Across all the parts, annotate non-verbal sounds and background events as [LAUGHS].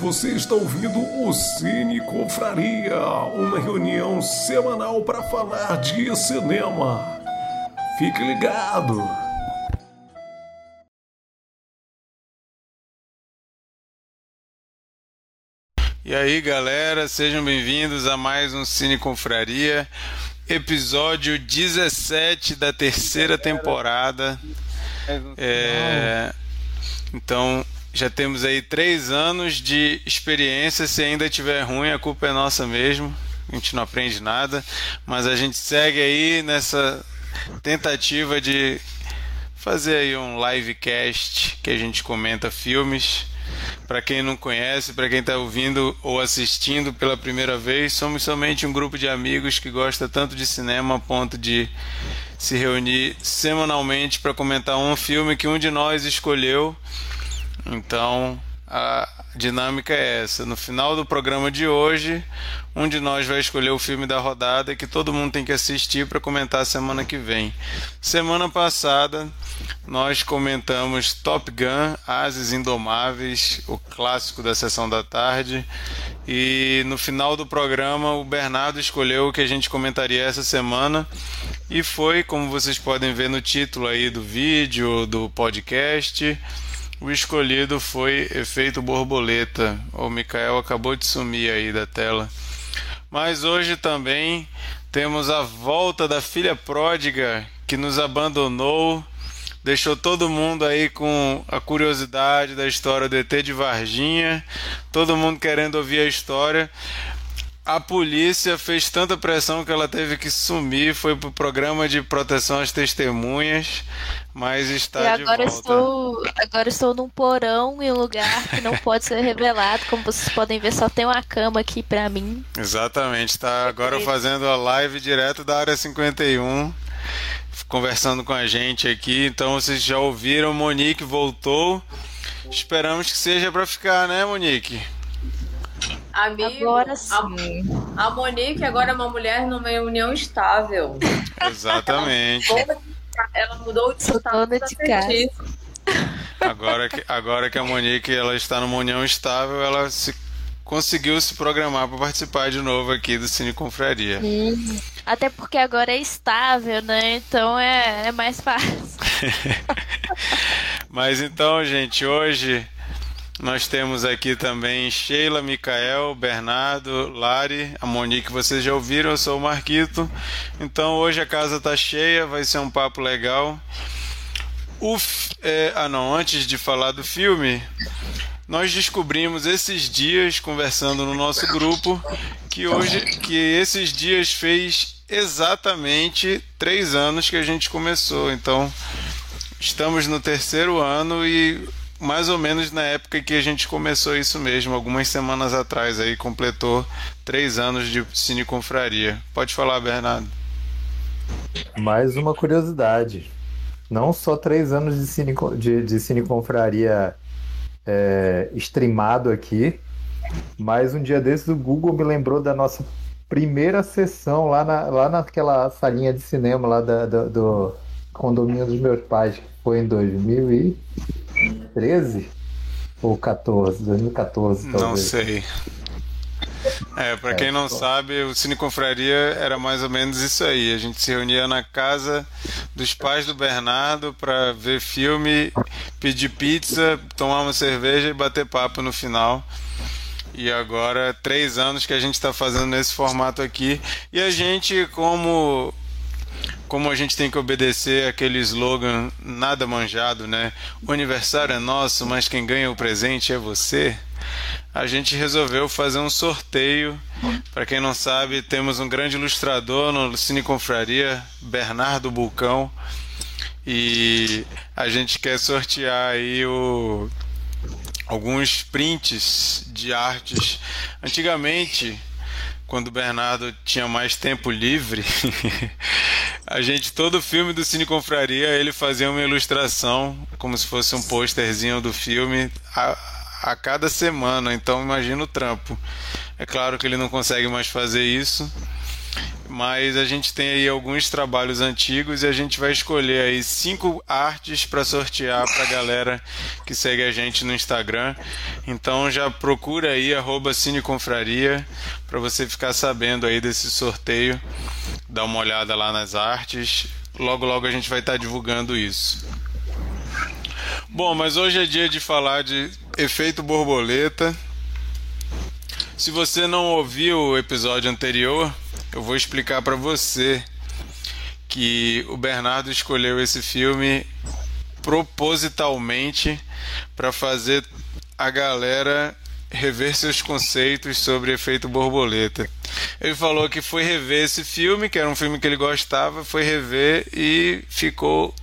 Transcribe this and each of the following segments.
Você está ouvindo o Cine Confraria, uma reunião semanal para falar de cinema. Fique ligado! E aí, galera, sejam bem-vindos a mais um Cine Confraria, episódio 17 da terceira temporada. É, então, já temos aí três anos de experiência. Se ainda tiver ruim, a culpa é nossa mesmo. A gente não aprende nada, mas a gente segue aí nessa tentativa de fazer aí um livecast que a gente comenta filmes. Para quem não conhece, para quem está ouvindo ou assistindo pela primeira vez, somos somente um grupo de amigos que gosta tanto de cinema a ponto de se reunir semanalmente para comentar um filme que um de nós escolheu. Então, a dinâmica é essa. No final do programa de hoje, um de nós vai escolher o filme da rodada que todo mundo tem que assistir para comentar semana que vem. Semana passada, nós comentamos Top Gun, Ases Indomáveis, o clássico da sessão da tarde. E no final do programa, o Bernardo escolheu o que a gente comentaria essa semana. E foi, como vocês podem ver no título aí do vídeo, do podcast o escolhido foi Efeito Borboleta. O Mikael acabou de sumir aí da tela. Mas hoje também temos a volta da filha pródiga que nos abandonou, deixou todo mundo aí com a curiosidade da história do ET de Varginha, todo mundo querendo ouvir a história a polícia fez tanta pressão que ela teve que sumir, foi pro programa de proteção às testemunhas, mas está e agora de volta. Estou, agora estou num porão em um lugar que não pode ser revelado, como vocês podem ver, só tem uma cama aqui para mim. Exatamente, está agora fazendo a live direto da área 51 conversando com a gente aqui. Então vocês já ouviram, Monique voltou. Esperamos que seja para ficar, né, Monique? Amigo, agora sim. A, a Monique agora é uma mulher numa união estável. Exatamente. Ela mudou de status de casa. Agora que, agora que a Monique ela está numa união estável, ela se, conseguiu se programar para participar de novo aqui do Cine Confraria. Sim. Até porque agora é estável, né? Então é, é mais fácil. [LAUGHS] Mas então, gente, hoje nós temos aqui também Sheila, Micael, Bernardo, Lari, a Monique, vocês já ouviram, eu sou o Marquito. Então hoje a casa tá cheia, vai ser um papo legal. O, é, ah não, antes de falar do filme, nós descobrimos esses dias, conversando no nosso grupo, que hoje, que esses dias fez exatamente três anos que a gente começou. Então, estamos no terceiro ano e mais ou menos na época que a gente começou isso mesmo, algumas semanas atrás, aí completou três anos de Cine Confraria. Pode falar, Bernardo. Mais uma curiosidade. Não só três anos de Cine, de, de cine Confraria é, streamado aqui, mas um dia desses o Google me lembrou da nossa primeira sessão lá, na, lá naquela salinha de cinema lá da, da, do condomínio dos meus pais, que foi em 2000 e 13 ou 14, 2014 talvez. Não sei. É, para quem não sabe, o Cine Confraria era mais ou menos isso aí. A gente se reunia na casa dos pais do Bernardo para ver filme, pedir pizza, tomar uma cerveja e bater papo no final. E agora, três anos que a gente está fazendo nesse formato aqui. E a gente, como como a gente tem que obedecer aquele slogan nada manjado, né? O aniversário é nosso, mas quem ganha o presente é você. A gente resolveu fazer um sorteio. Para quem não sabe, temos um grande ilustrador no Cine Confraria, Bernardo Bulcão. E a gente quer sortear aí o alguns prints de artes. Antigamente, quando o Bernardo tinha mais tempo livre, [LAUGHS] a gente, todo filme do Cine Confraria, ele fazia uma ilustração, como se fosse um pôsterzinho do filme, a, a cada semana. Então imagina o trampo. É claro que ele não consegue mais fazer isso. Mas a gente tem aí alguns trabalhos antigos e a gente vai escolher aí cinco artes para sortear para a galera que segue a gente no Instagram. Então já procura aí Cineconfraria para você ficar sabendo aí desse sorteio, dá uma olhada lá nas artes. Logo logo a gente vai estar tá divulgando isso. Bom, mas hoje é dia de falar de efeito borboleta. Se você não ouviu o episódio anterior, eu vou explicar para você que o Bernardo escolheu esse filme propositalmente para fazer a galera rever seus conceitos sobre efeito borboleta. Ele falou que foi rever esse filme, que era um filme que ele gostava, foi rever e ficou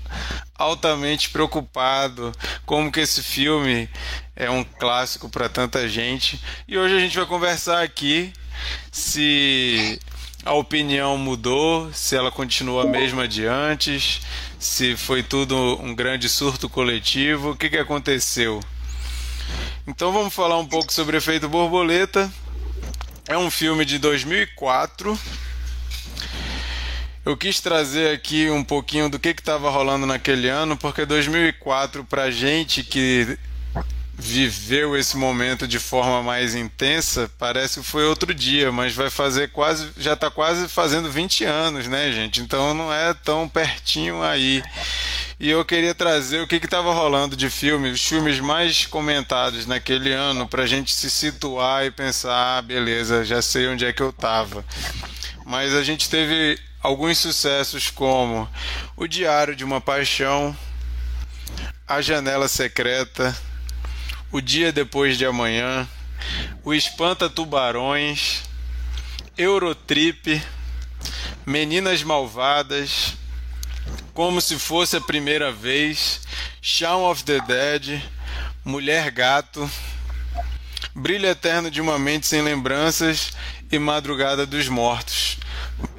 altamente preocupado como que esse filme é um clássico para tanta gente. E hoje a gente vai conversar aqui se a opinião mudou, se ela continua a mesma de antes, se foi tudo um grande surto coletivo, o que, que aconteceu? Então vamos falar um pouco sobre Efeito Borboleta. É um filme de 2004. Eu quis trazer aqui um pouquinho do que estava rolando naquele ano, porque 2004 para gente que viveu esse momento de forma mais intensa, parece que foi outro dia, mas vai fazer quase, já está quase fazendo 20 anos, né, gente? Então não é tão pertinho aí. E eu queria trazer o que estava rolando de filme, os filmes mais comentados naquele ano, para a gente se situar e pensar, ah, beleza, já sei onde é que eu estava. Mas a gente teve alguns sucessos como O Diário de uma Paixão, A Janela Secreta, O Dia Depois de Amanhã, O Espanta Tubarões, Eurotrip, Meninas Malvadas, como se fosse a primeira vez, Shaun of the Dead, Mulher Gato, Brilho Eterno de uma Mente Sem Lembranças e Madrugada dos Mortos.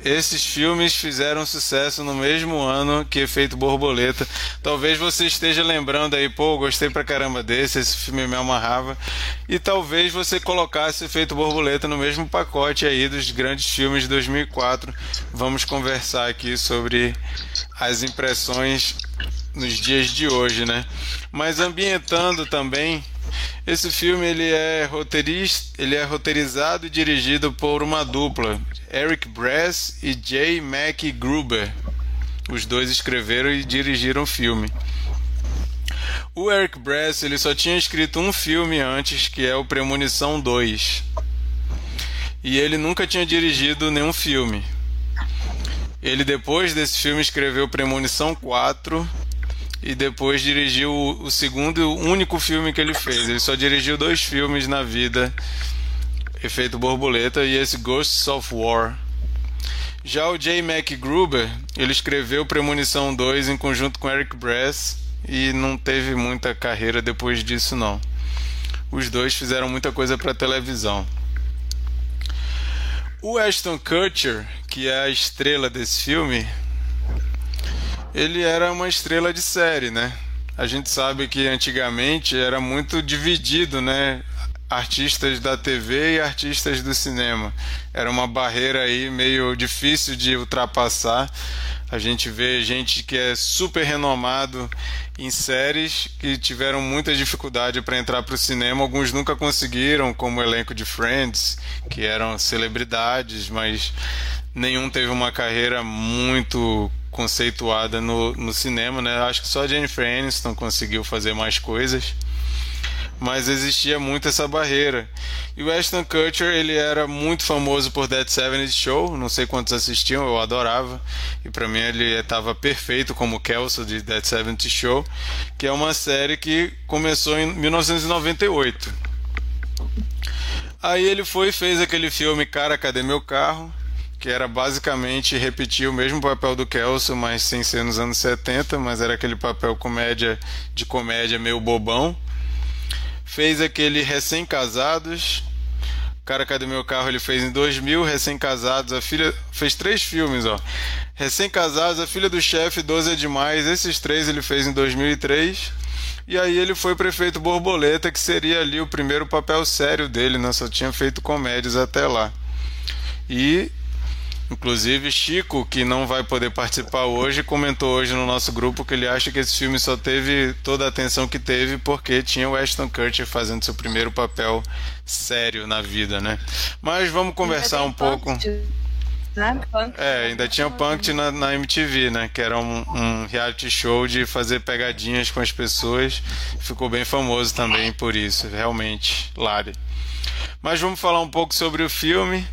Esses filmes fizeram sucesso no mesmo ano que Efeito Borboleta. Talvez você esteja lembrando aí, pô, gostei pra caramba desse, esse filme me amarrava. E talvez você colocasse Efeito Borboleta no mesmo pacote aí dos grandes filmes de 2004. Vamos conversar aqui sobre as impressões nos dias de hoje, né? Mas ambientando também esse filme ele é roteirista, ele é roteirizado e dirigido por uma dupla, Eric Brass e J. McGruber. Os dois escreveram e dirigiram o filme. O Eric Brass ele só tinha escrito um filme antes, que é o Premonição 2. E ele nunca tinha dirigido nenhum filme. Ele depois desse filme escreveu Premonição 4 e depois dirigiu o segundo e único filme que ele fez. Ele só dirigiu dois filmes na vida Efeito Borboleta e esse Ghosts of War. Já o J. McGruber, ele escreveu Premonição 2 em conjunto com Eric Brass e não teve muita carreira depois disso não. Os dois fizeram muita coisa para televisão. O Ashton Kutcher, que é a estrela desse filme, ele era uma estrela de série, né? A gente sabe que antigamente era muito dividido, né? artistas da TV e artistas do cinema. Era uma barreira aí meio difícil de ultrapassar. A gente vê gente que é super renomado em séries que tiveram muita dificuldade para entrar para o cinema. Alguns nunca conseguiram, como o elenco de Friends, que eram celebridades, mas nenhum teve uma carreira muito conceituada no, no cinema, né? Acho que só Jennifer Aniston conseguiu fazer mais coisas mas existia muito essa barreira. E o Ashton Kutcher, ele era muito famoso por Dead Seventies Show, não sei quantos assistiam, eu adorava. E para mim ele estava perfeito como Kelso de Dead Seventies Show, que é uma série que começou em 1998. Aí ele foi e fez aquele filme Cara, Cadê Meu Carro? Que era basicamente repetir o mesmo papel do Kelso, mas sem ser nos anos 70, mas era aquele papel comédia de comédia meio bobão fez aquele Recém-Casados. Cara, cadê meu carro? Ele fez em 2000, Recém-Casados, a filha. Fez três filmes, ó. Recém-Casados, a filha do chefe, 12 é demais. Esses três ele fez em 2003. E aí ele foi prefeito Borboleta, que seria ali o primeiro papel sério dele, né? Só tinha feito comédias até lá. E Inclusive, Chico, que não vai poder participar hoje, comentou hoje no nosso grupo que ele acha que esse filme só teve toda a atenção que teve porque tinha o Ashton Kutcher fazendo seu primeiro papel sério na vida, né? Mas vamos conversar um pouco. Né? É, ainda tinha o Punked na, na MTV, né? Que era um, um, reality show de fazer pegadinhas com as pessoas. Ficou bem famoso também por isso, realmente, Lari. Mas vamos falar um pouco sobre o filme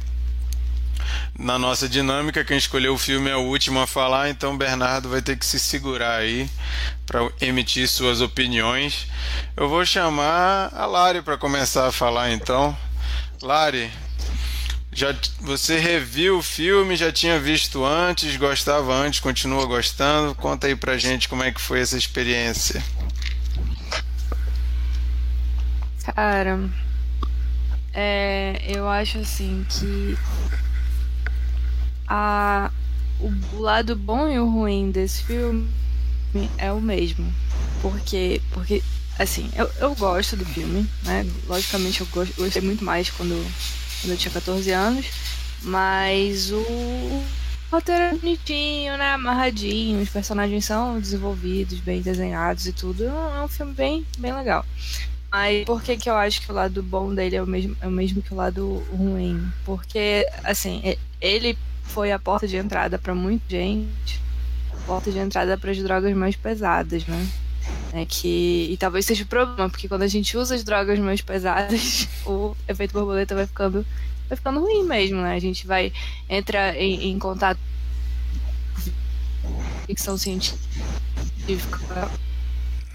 na nossa dinâmica, quem escolheu o filme é o último a falar, então Bernardo vai ter que se segurar aí para emitir suas opiniões. Eu vou chamar a Lari para começar a falar então. Lari, já você reviu o filme, já tinha visto antes, gostava antes, continua gostando? Conta aí pra gente como é que foi essa experiência. Cara, é, eu acho assim que a, o, lado bom e o ruim desse filme é o mesmo. Porque, porque assim, eu, eu gosto do filme, né? Logicamente eu gost, gostei muito mais quando, quando eu tinha 14 anos. Mas o roteiro é bonitinho, né? Amarradinho, os personagens são desenvolvidos, bem desenhados e tudo. É um filme bem, bem legal. Mas por que, que eu acho que o lado bom dele é o mesmo, é o mesmo que o lado ruim? Porque, assim, ele foi a porta de entrada para muita gente, a porta de entrada para as drogas mais pesadas, né? É que e talvez seja o problema, porque quando a gente usa as drogas mais pesadas, [LAUGHS] o efeito borboleta vai ficando vai ficando ruim mesmo, né? A gente vai entrar em, em contato com ficção científica.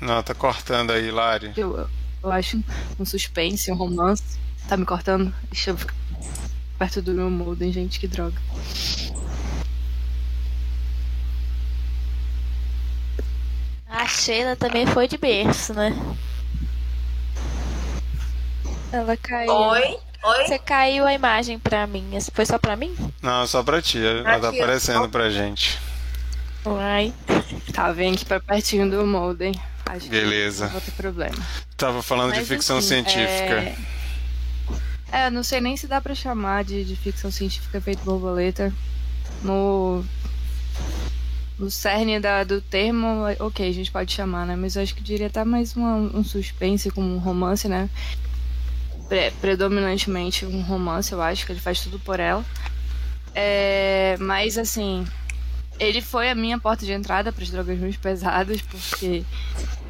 Não, tá cortando aí, Lari. Eu, eu acho um suspense, um romance. Tá me cortando? Deixa eu ficar perto do meu modem, gente, que droga. A Sheila também foi de berço, né? Ela caiu. Oi? Oi? Você caiu a imagem pra mim. Foi só pra mim? Não, só pra ti. Ela tá aparecendo pra gente. Uai. Tá, vem aqui pra pertinho do modem. Acho Beleza. não vai ter problema. Tava falando Mas, de ficção enfim, científica. É... é, não sei nem se dá pra chamar de, de ficção científica feito borboleta. No. No cerne da, do termo, ok, a gente pode chamar, né? Mas eu acho que diria até mais uma, um suspense com um romance, né? Pre predominantemente um romance, eu acho, que ele faz tudo por ela. É, mas assim, ele foi a minha porta de entrada para as drogas muito pesadas, porque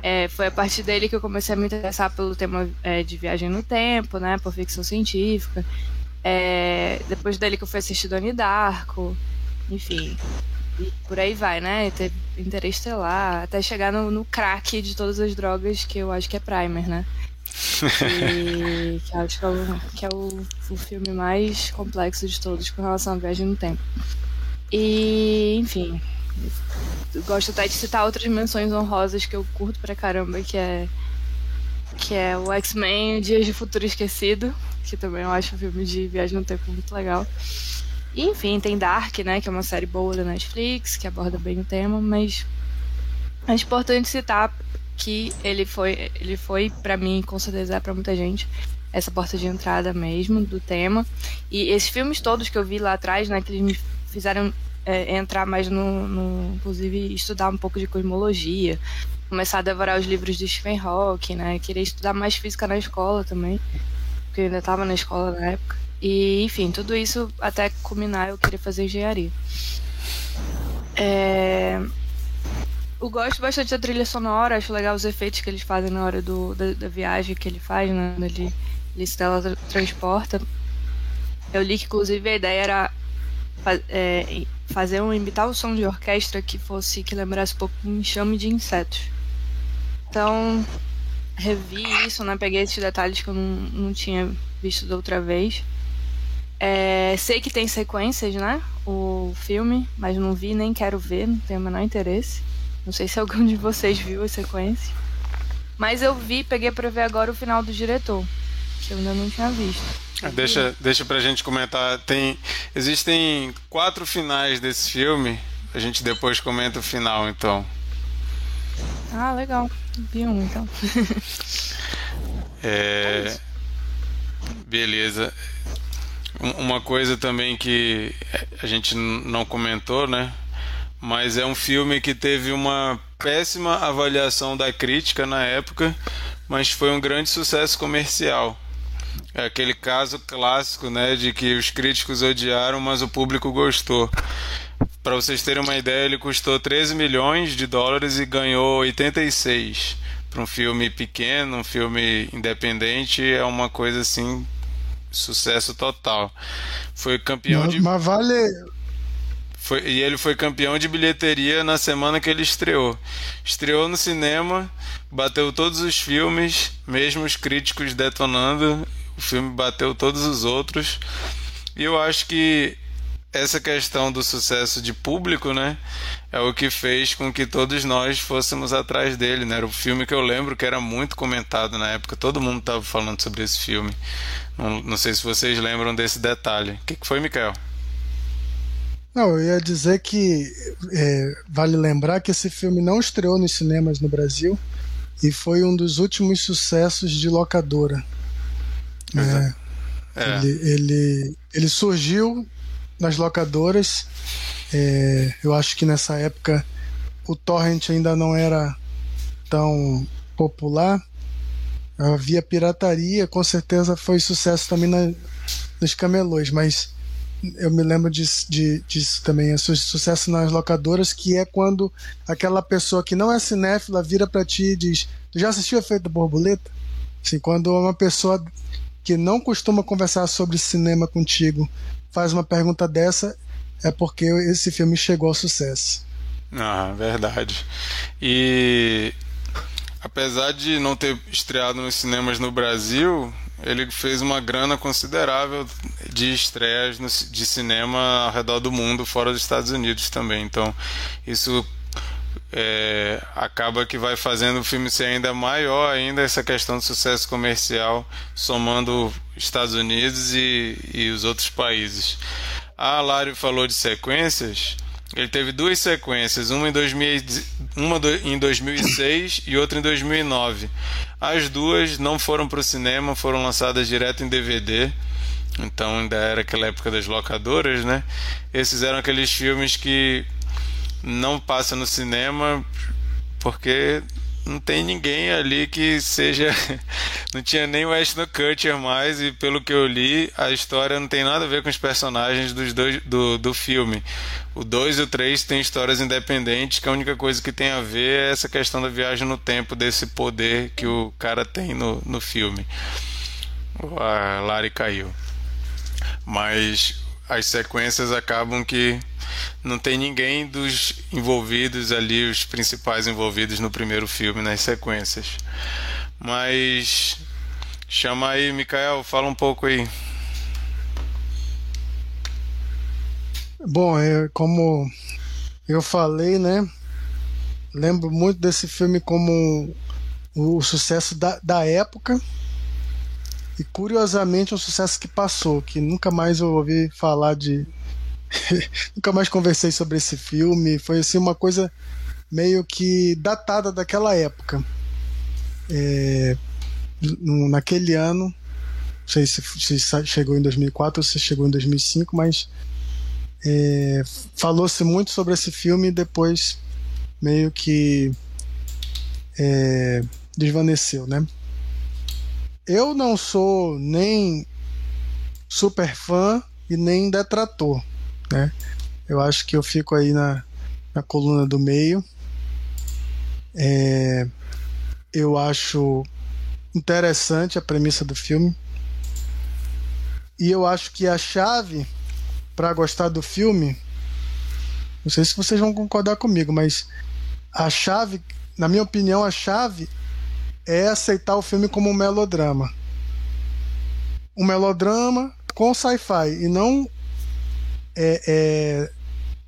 é, foi a partir dele que eu comecei a me interessar pelo tema é, de viagem no tempo, né, por ficção científica. É, depois dele que eu fui assistir Donnie Darko, enfim, e por aí vai, né? Teve Interestelar, até chegar no, no crack de todas as drogas que eu acho que é Primer, né? E, [LAUGHS] que acho que é, o, que é o, o filme mais complexo de todos com relação à viagem no tempo. E, enfim, gosto até de citar outras menções honrosas que eu curto pra caramba, que é que é o X-Men Dias de Futuro Esquecido, que também eu acho um filme de viagem no tempo muito legal. E, enfim, tem Dark, né, que é uma série boa da Netflix, que aborda bem o tema, mas é importante citar que ele foi, ele foi para mim, com certeza é para muita gente, essa porta de entrada mesmo do tema. E esses filmes todos que eu vi lá atrás, né, que eles me fizeram é, entrar mais no, no, inclusive estudar um pouco de cosmologia, começar a devorar os livros de Stephen Hawking, né, querer estudar mais física na escola também, porque eu ainda estava na escola na época. E, enfim, tudo isso até culminar eu queria fazer engenharia. É... Eu gosto bastante da trilha sonora, acho legal os efeitos que eles fazem na hora do, da, da viagem que ele faz, né? Ele, ele se teletransporta. Eu li que, inclusive, a ideia era é, fazer um imitar o som de orquestra que fosse que lembrasse um pouco um enxame de insetos. Então, revi isso, né? Peguei esses detalhes que eu não, não tinha visto da outra vez. É, sei que tem sequências, né? O filme, mas não vi, nem quero ver, não tenho o menor interesse. Não sei se algum de vocês viu a sequência. Mas eu vi, peguei pra ver agora o final do diretor, que eu ainda não tinha visto. Deixa, deixa pra gente comentar. Tem, existem quatro finais desse filme. A gente depois comenta o final, então. Ah, legal. Vi um, então. é... Beleza. uma coisa também que a gente não comentou, né? Mas é um filme que teve uma péssima avaliação da crítica na época, mas foi um grande sucesso comercial. É aquele caso clássico, né, de que os críticos odiaram, mas o público gostou. Para vocês terem uma ideia, ele custou 13 milhões de dólares e ganhou 86. Para um filme pequeno, um filme independente, é uma coisa assim sucesso total. Foi campeão mas, de. Mas vale. Foi, e ele foi campeão de bilheteria na semana que ele estreou. Estreou no cinema, bateu todos os filmes, mesmo os críticos detonando. O filme bateu todos os outros. E eu acho que essa questão do sucesso de público, né, é o que fez com que todos nós fôssemos atrás dele, né? Era o filme que eu lembro que era muito comentado na época, todo mundo estava falando sobre esse filme. Não, não, sei se vocês lembram desse detalhe. O que, que foi, Mikael? Não, eu ia dizer que é, vale lembrar que esse filme não estreou nos cinemas no Brasil e foi um dos últimos sucessos de locadora. É, é. Ele, ele, ele surgiu nas locadoras. É, eu acho que nessa época o torrent ainda não era tão popular. Havia pirataria, com certeza foi sucesso também na, nos camelôs, mas eu me lembro disso, de, disso também, é sucesso nas locadoras, que é quando aquela pessoa que não é cinéfila vira para ti e diz: Tu já assistiu Efeito Borboleta? Assim, quando uma pessoa que não costuma conversar sobre cinema contigo faz uma pergunta dessa, é porque esse filme chegou ao sucesso. Ah, verdade. E apesar de não ter estreado nos cinemas no Brasil, ele fez uma grana considerável de estreias de cinema ao redor do mundo, fora dos Estados Unidos também. Então, isso é, acaba que vai fazendo o filme ser ainda maior ainda essa questão de sucesso comercial, somando Estados Unidos e, e os outros países. A Lário falou de sequências. Ele teve duas sequências, uma em, 2000, uma em 2006 e outra em 2009. As duas não foram para o cinema, foram lançadas direto em DVD. Então ainda era aquela época das locadoras, né? Esses eram aqueles filmes que não passam no cinema porque não tem ninguém ali que seja. [LAUGHS] Não tinha nem o Ashton Kutcher mais, e pelo que eu li, a história não tem nada a ver com os personagens dos dois, do, do filme. O 2 e o 3 têm histórias independentes, que a única coisa que tem a ver é essa questão da viagem no tempo, desse poder que o cara tem no, no filme. A Lari caiu. Mas as sequências acabam que não tem ninguém dos envolvidos ali, os principais envolvidos no primeiro filme, nas sequências. Mas chama aí, Mikael, fala um pouco aí. Bom, é, como eu falei, né? Lembro muito desse filme como o sucesso da, da época e curiosamente um sucesso que passou, que nunca mais eu ouvi falar de. [LAUGHS] nunca mais conversei sobre esse filme. Foi assim uma coisa meio que datada daquela época. É... Naquele ano, não sei se, se chegou em 2004 ou se chegou em 2005, mas é... falou-se muito sobre esse filme e depois meio que é... desvaneceu, né? Eu não sou nem super fã e nem detrator, né? Eu acho que eu fico aí na, na coluna do meio. É, eu acho interessante a premissa do filme. E eu acho que a chave para gostar do filme, não sei se vocês vão concordar comigo, mas a chave, na minha opinião, a chave é aceitar o filme como um melodrama. Um melodrama com sci-fi e não é, é,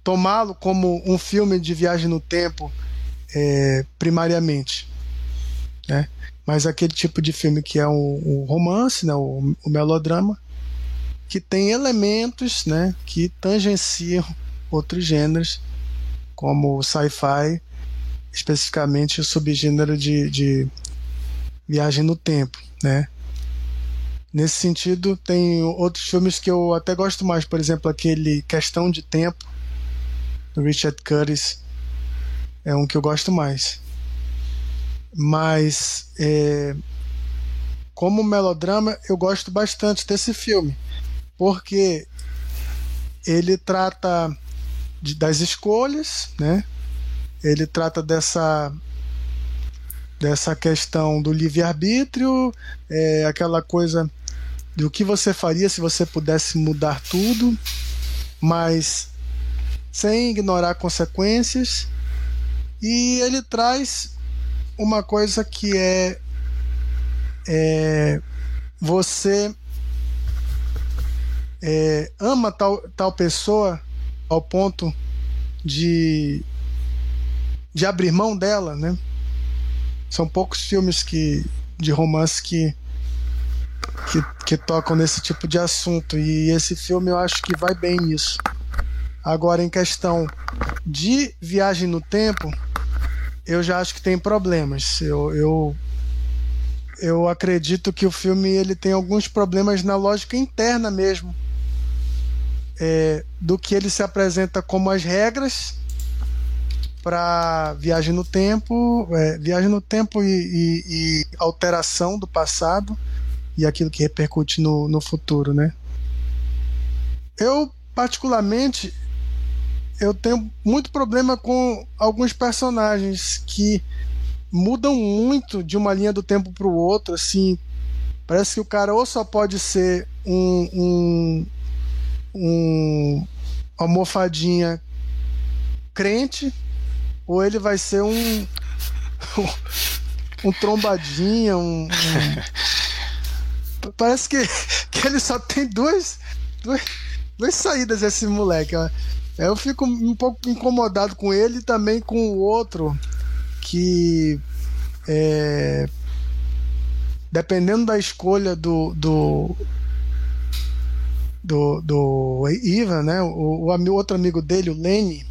tomá-lo como um filme de viagem no tempo é, primariamente. Né? Mas aquele tipo de filme que é o, o romance, né? o, o melodrama, que tem elementos né? que tangenciam outros gêneros, como o sci-fi, especificamente o subgênero de, de viagem no tempo, né? Nesse sentido, tem outros filmes que eu até gosto mais, por exemplo, aquele Questão de Tempo, do Richard Curtis. É um que eu gosto mais. Mas, é, como melodrama, eu gosto bastante desse filme, porque ele trata de, das escolhas, né? Ele trata dessa dessa questão do livre-arbítrio, é, aquela coisa do que você faria se você pudesse mudar tudo, mas sem ignorar consequências. E ele traz uma coisa que é, é você é, ama tal, tal pessoa ao ponto de, de abrir mão dela, né? São poucos filmes que, de romance que, que, que tocam nesse tipo de assunto e esse filme eu acho que vai bem nisso. Agora, em questão de viagem no tempo, eu já acho que tem problemas. Eu, eu, eu acredito que o filme ele tem alguns problemas na lógica interna mesmo. É, do que ele se apresenta como as regras para viagem no tempo, é, viagem no tempo e, e, e, alteração do passado e aquilo que repercute no, no futuro, né? Eu particularmente eu tenho muito problema com alguns personagens que mudam muito de uma linha do tempo para o outro, assim. Parece que o cara ou só pode ser um, um, um almofadinha crente, ou ele vai ser um um trombadinha, um, um... parece que, que ele só tem duas, duas, duas saídas esse moleque. Eu fico um pouco incomodado com ele e também com o outro que é, dependendo da escolha do do do, do Ivan, né? O, o, outro amigo dele, o Lenny,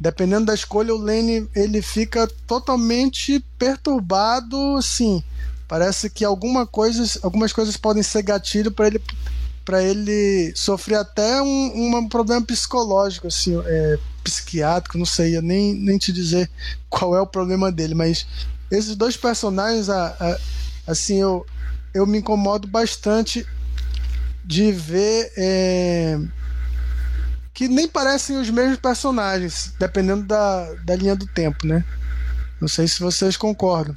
dependendo da escolha, o Lenny ele fica totalmente perturbado, assim. Parece que alguma coisa, algumas coisas podem ser gatilho para ele para ele sofrer até um, um problema psicológico, assim, é, psiquiátrico, não sei nem, nem te dizer qual é o problema dele, mas esses dois personagens, a, a, assim, eu, eu me incomodo bastante de ver é, que nem parecem os mesmos personagens, dependendo da, da linha do tempo, né? Não sei se vocês concordam.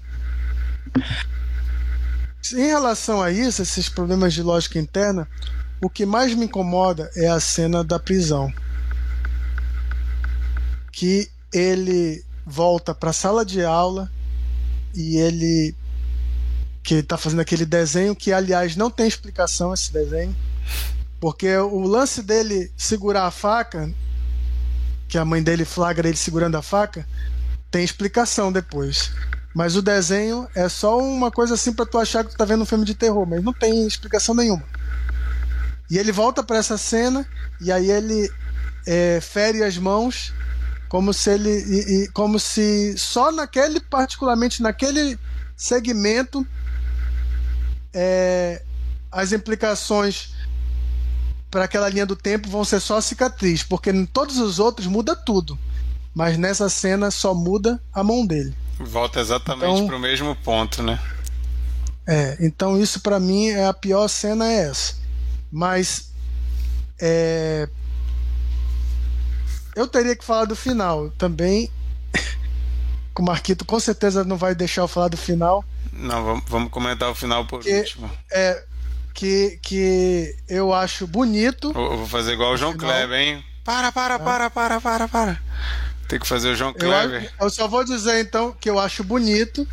Em relação a isso, esses problemas de lógica interna, o que mais me incomoda é a cena da prisão. Que ele volta para a sala de aula e ele que está fazendo aquele desenho que aliás não tem explicação esse desenho, porque o lance dele segurar a faca, que a mãe dele flagra ele segurando a faca, tem explicação depois. Mas o desenho é só uma coisa assim para tu achar que tu tá vendo um filme de terror, mas não tem explicação nenhuma. E ele volta para essa cena e aí ele é, fere as mãos como se ele e, e, como se só naquele particularmente naquele segmento é, as implicações para aquela linha do tempo vão ser só cicatriz, porque em todos os outros muda tudo, mas nessa cena só muda a mão dele. Volta exatamente então, para o mesmo ponto, né? É, então isso para mim é a pior cena é essa. Mas é, eu teria que falar do final também. [LAUGHS] o Marquito com certeza não vai deixar eu falar do final. Não, vamos, vamos comentar o final por que, último. É, que, que eu acho bonito. Eu vou fazer igual o João final. Kleber, hein? Para, para, para, para, para, para. Tem que fazer o João Kleber. Eu, eu só vou dizer então que eu acho bonito,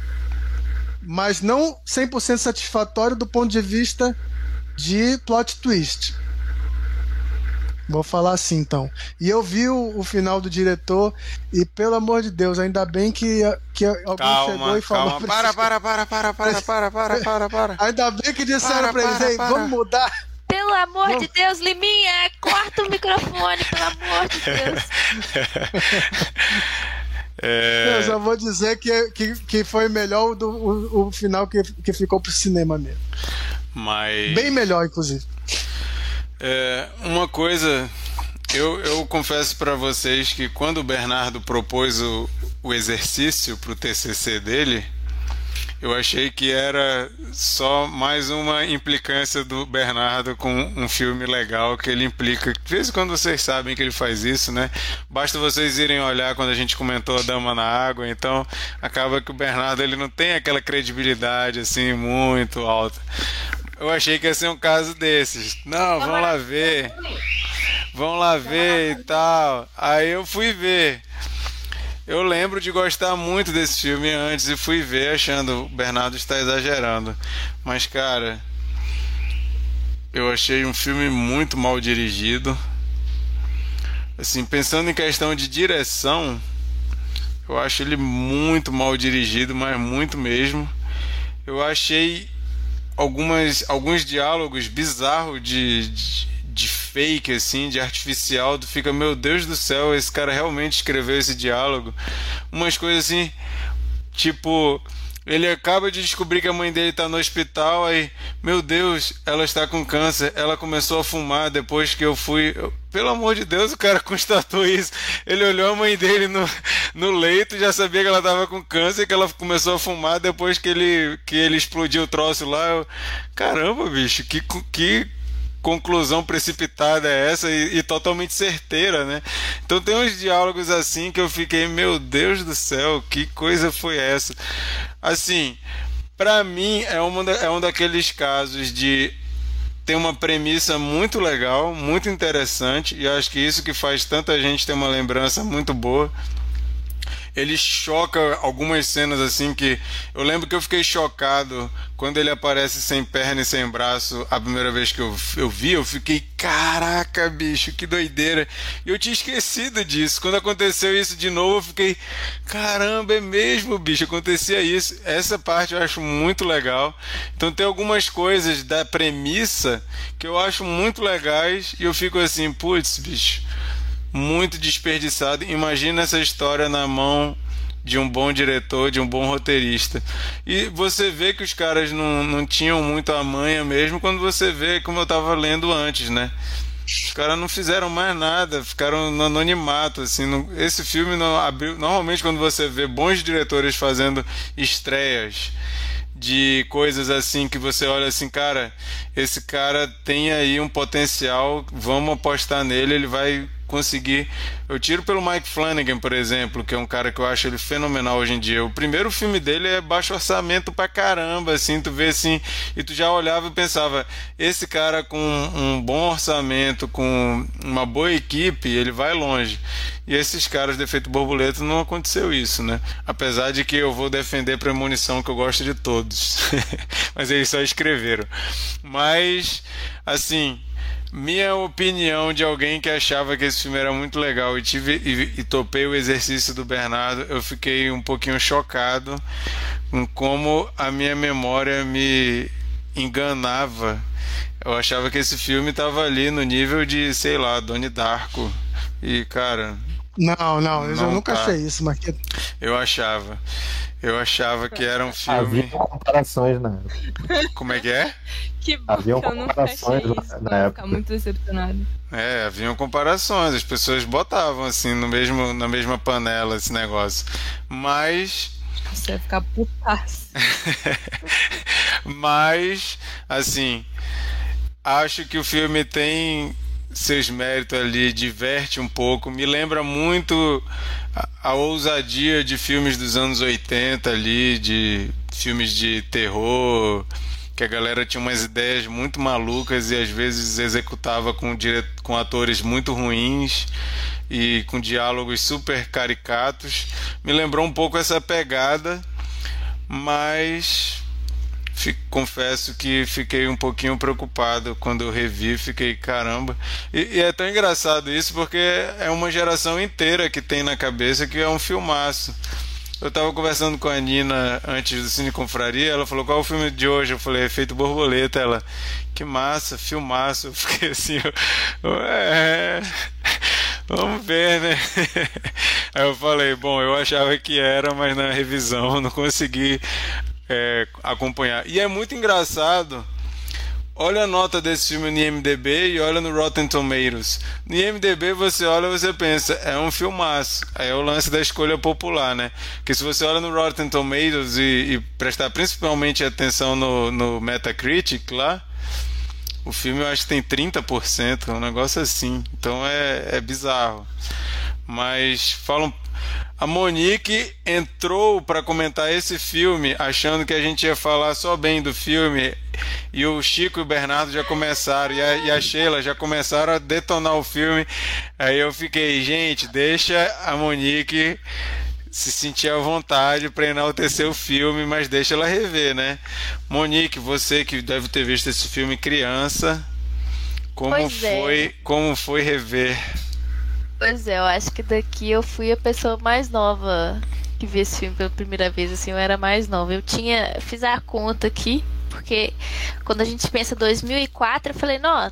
mas não 100% satisfatório do ponto de vista de plot twist. Vou falar assim então. E eu vi o, o, final do diretor e pelo amor de Deus, ainda bem que, que alguém calma, chegou e falou. Calma, para, para, para, para, para, [LAUGHS] para, para, para, para. Ainda bem que disseram para, pra eles, vamos mudar. Pelo amor de Deus, Liminha, corta o microfone, pelo amor de Deus. [LAUGHS] É... Eu só vou dizer que, que, que foi melhor o, do, o, o final que, que ficou pro cinema mesmo. Mas. Bem melhor, inclusive. É, uma coisa, eu, eu confesso para vocês que quando o Bernardo propôs o, o exercício para o TCC dele, eu achei que era só mais uma implicância do Bernardo com um filme legal que ele implica. De vez em quando vocês sabem que ele faz isso, né? Basta vocês irem olhar quando a gente comentou a Dama na Água, então acaba que o Bernardo ele não tem aquela credibilidade assim muito alta. Eu achei que ia ser um caso desses. Não, vamos lá ver. Vamos lá ver e tal. Aí eu fui ver. Eu lembro de gostar muito desse filme antes e fui ver achando o Bernardo está exagerando. Mas cara, eu achei um filme muito mal dirigido. Assim, pensando em questão de direção, eu acho ele muito mal dirigido, mas muito mesmo. Eu achei algumas alguns diálogos bizarros de, de de fake, assim, de artificial, tu fica, meu Deus do céu, esse cara realmente escreveu esse diálogo. Umas coisas assim, tipo, ele acaba de descobrir que a mãe dele está no hospital, aí, meu Deus, ela está com câncer, ela começou a fumar depois que eu fui. Pelo amor de Deus, o cara [LAUGHS] constatou isso. Ele olhou a mãe dele no, no leito, já sabia que ela estava com câncer, que ela começou a fumar depois que ele, que ele explodiu o troço lá. Eu, caramba, bicho, que, que conclusão precipitada é essa e, e, totalmente certeira, né? Então tem uns diálogos assim que eu fiquei, meu Deus do céu, que coisa foi essa? Assim, para mim é, uma, é um daqueles casos de tem uma premissa muito legal, muito interessante e acho que isso que faz tanta gente ter uma lembrança muito boa ele choca algumas cenas assim que eu lembro que eu fiquei chocado quando ele aparece sem perna e sem braço a primeira vez que eu, eu vi, eu fiquei caraca, bicho, que doideira. E eu tinha esquecido disso. Quando aconteceu isso de novo, eu fiquei caramba, é mesmo, bicho, acontecia isso. Essa parte eu acho muito legal. Então tem algumas coisas da premissa que eu acho muito legais e eu fico assim, putz, bicho muito desperdiçado. Imagina essa história na mão de um bom diretor, de um bom roteirista. E você vê que os caras não, não tinham muito a manha mesmo quando você vê, como eu estava lendo antes, né? Os caras não fizeram mais nada, ficaram no anonimato, assim. Esse filme não abriu. Normalmente, quando você vê bons diretores fazendo estreias de coisas assim que você olha assim, cara, esse cara tem aí um potencial, vamos apostar nele, ele vai conseguir. Eu tiro pelo Mike Flanagan, por exemplo, que é um cara que eu acho ele fenomenal hoje em dia. O primeiro filme dele é baixo orçamento pra caramba, assim, tu vê assim, e tu já olhava e pensava, esse cara com um bom orçamento, com uma boa equipe, ele vai longe. E esses caras de efeito borboleta não aconteceu isso, né? Apesar de que eu vou defender premonição que eu gosto de todos. [LAUGHS] Mas eles só escreveram. Mas assim, minha opinião de alguém que achava que esse filme era muito legal e, tive, e, e, topei o exercício do Bernardo, eu fiquei um pouquinho chocado com como a minha memória me enganava. Eu achava que esse filme estava ali no nível de, sei lá, Donnie Darko. E, cara. Não, não, eu nunca tá. achei isso, Marquinhos. Eu achava. Eu achava que era um filme. Havia comparações na Como é que é? Que bom Haviam que eu isso. Na época. ficar muito decepcionado. É, haviam comparações. As pessoas botavam assim no mesmo, na mesma panela esse negócio. Mas. Você vai ficar putaço. [LAUGHS] Mas, assim. Acho que o filme tem seus méritos ali, diverte um pouco, me lembra muito a, a, ousadia de filmes dos anos 80 ali, de filmes de terror, que a galera tinha umas ideias muito malucas e às vezes executava com, dire... com atores muito ruins e com diálogos super caricatos. Me lembrou um pouco essa pegada, mas confesso que fiquei um pouquinho preocupado quando eu revi, fiquei caramba. E, e, é tão engraçado isso porque é uma geração inteira que tem na cabeça que é um filmaço. Eu estava conversando com a Nina antes do Cine Confraria, ela falou qual é o filme de hoje? Eu falei, Efeito Borboleta. Ela, que massa, filmaço. Eu fiquei assim, vamos ver, né? [LAUGHS] Aí eu falei, bom, eu achava que era, mas na revisão não consegui é, acompanhar. E é muito engraçado olha a nota desse filme no IMDB e olha no Rotten Tomatoes. No IMDB você olha e você pensa, é um filmaço. Aí é o lance da escolha popular, né? Porque se você olha no Rotten Tomatoes e, e prestar principalmente atenção no, no Metacritic lá, o filme eu acho que tem 30%, um negócio assim. Então é, é bizarro. Mas falam. A Monique entrou para comentar esse filme achando que a gente ia falar só bem do filme. E o Chico e o Bernardo já começaram, e a, e a Sheila já começaram a detonar o filme. Aí eu fiquei, gente, deixa a Monique se sentir à vontade para enaltecer o filme, mas deixa ela rever, né? Monique, você que deve ter visto esse filme criança, como Pois é. foi, como foi rever? Pois é, eu acho que daqui eu fui a pessoa mais nova que viu esse filme pela primeira vez, assim, eu era mais nova. Eu tinha, fiz a conta aqui, porque quando a gente pensa 2004, eu falei, não, não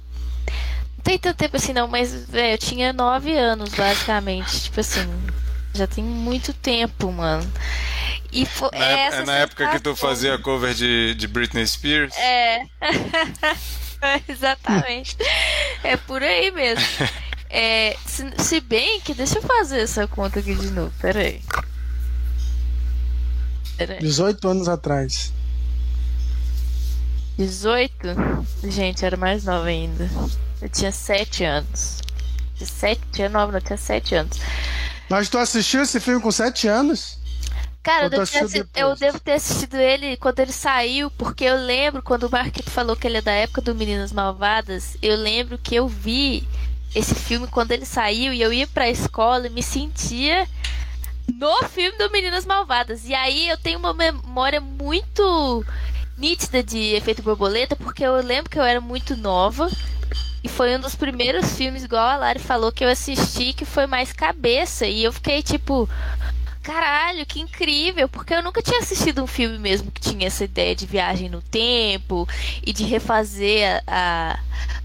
tem tanto tempo assim não, mas, velho, eu tinha nove anos, basicamente, tipo assim, já tem muito tempo, mano. E foi Na, essa é na época que tu fazia a cover de, de Britney Spears? É. [LAUGHS] Exatamente. É por aí mesmo. [LAUGHS] É, se, se bem que. Deixa eu fazer essa conta aqui de novo. Pera aí. Pera aí. 18 anos atrás. 18? Gente, era mais nova ainda. Eu tinha 7 anos. Tinha 7, tinha 9, não, tinha 7 anos. Mas tu assistiu esse filme com 7 anos? Cara, eu devo, eu devo ter assistido ele quando ele saiu, porque eu lembro quando o Marquito falou que ele é da época do Meninas Malvadas. Eu lembro que eu vi esse filme quando ele saiu e eu ia pra escola e me sentia no filme do Meninas Malvadas. E aí eu tenho uma memória muito nítida de Efeito Borboleta, porque eu lembro que eu era muito nova. E foi um dos primeiros filmes, igual a Lari falou, que eu assisti que foi mais cabeça. E eu fiquei tipo, caralho, que incrível, porque eu nunca tinha assistido um filme mesmo que tinha essa ideia de viagem no tempo e de refazer a- a-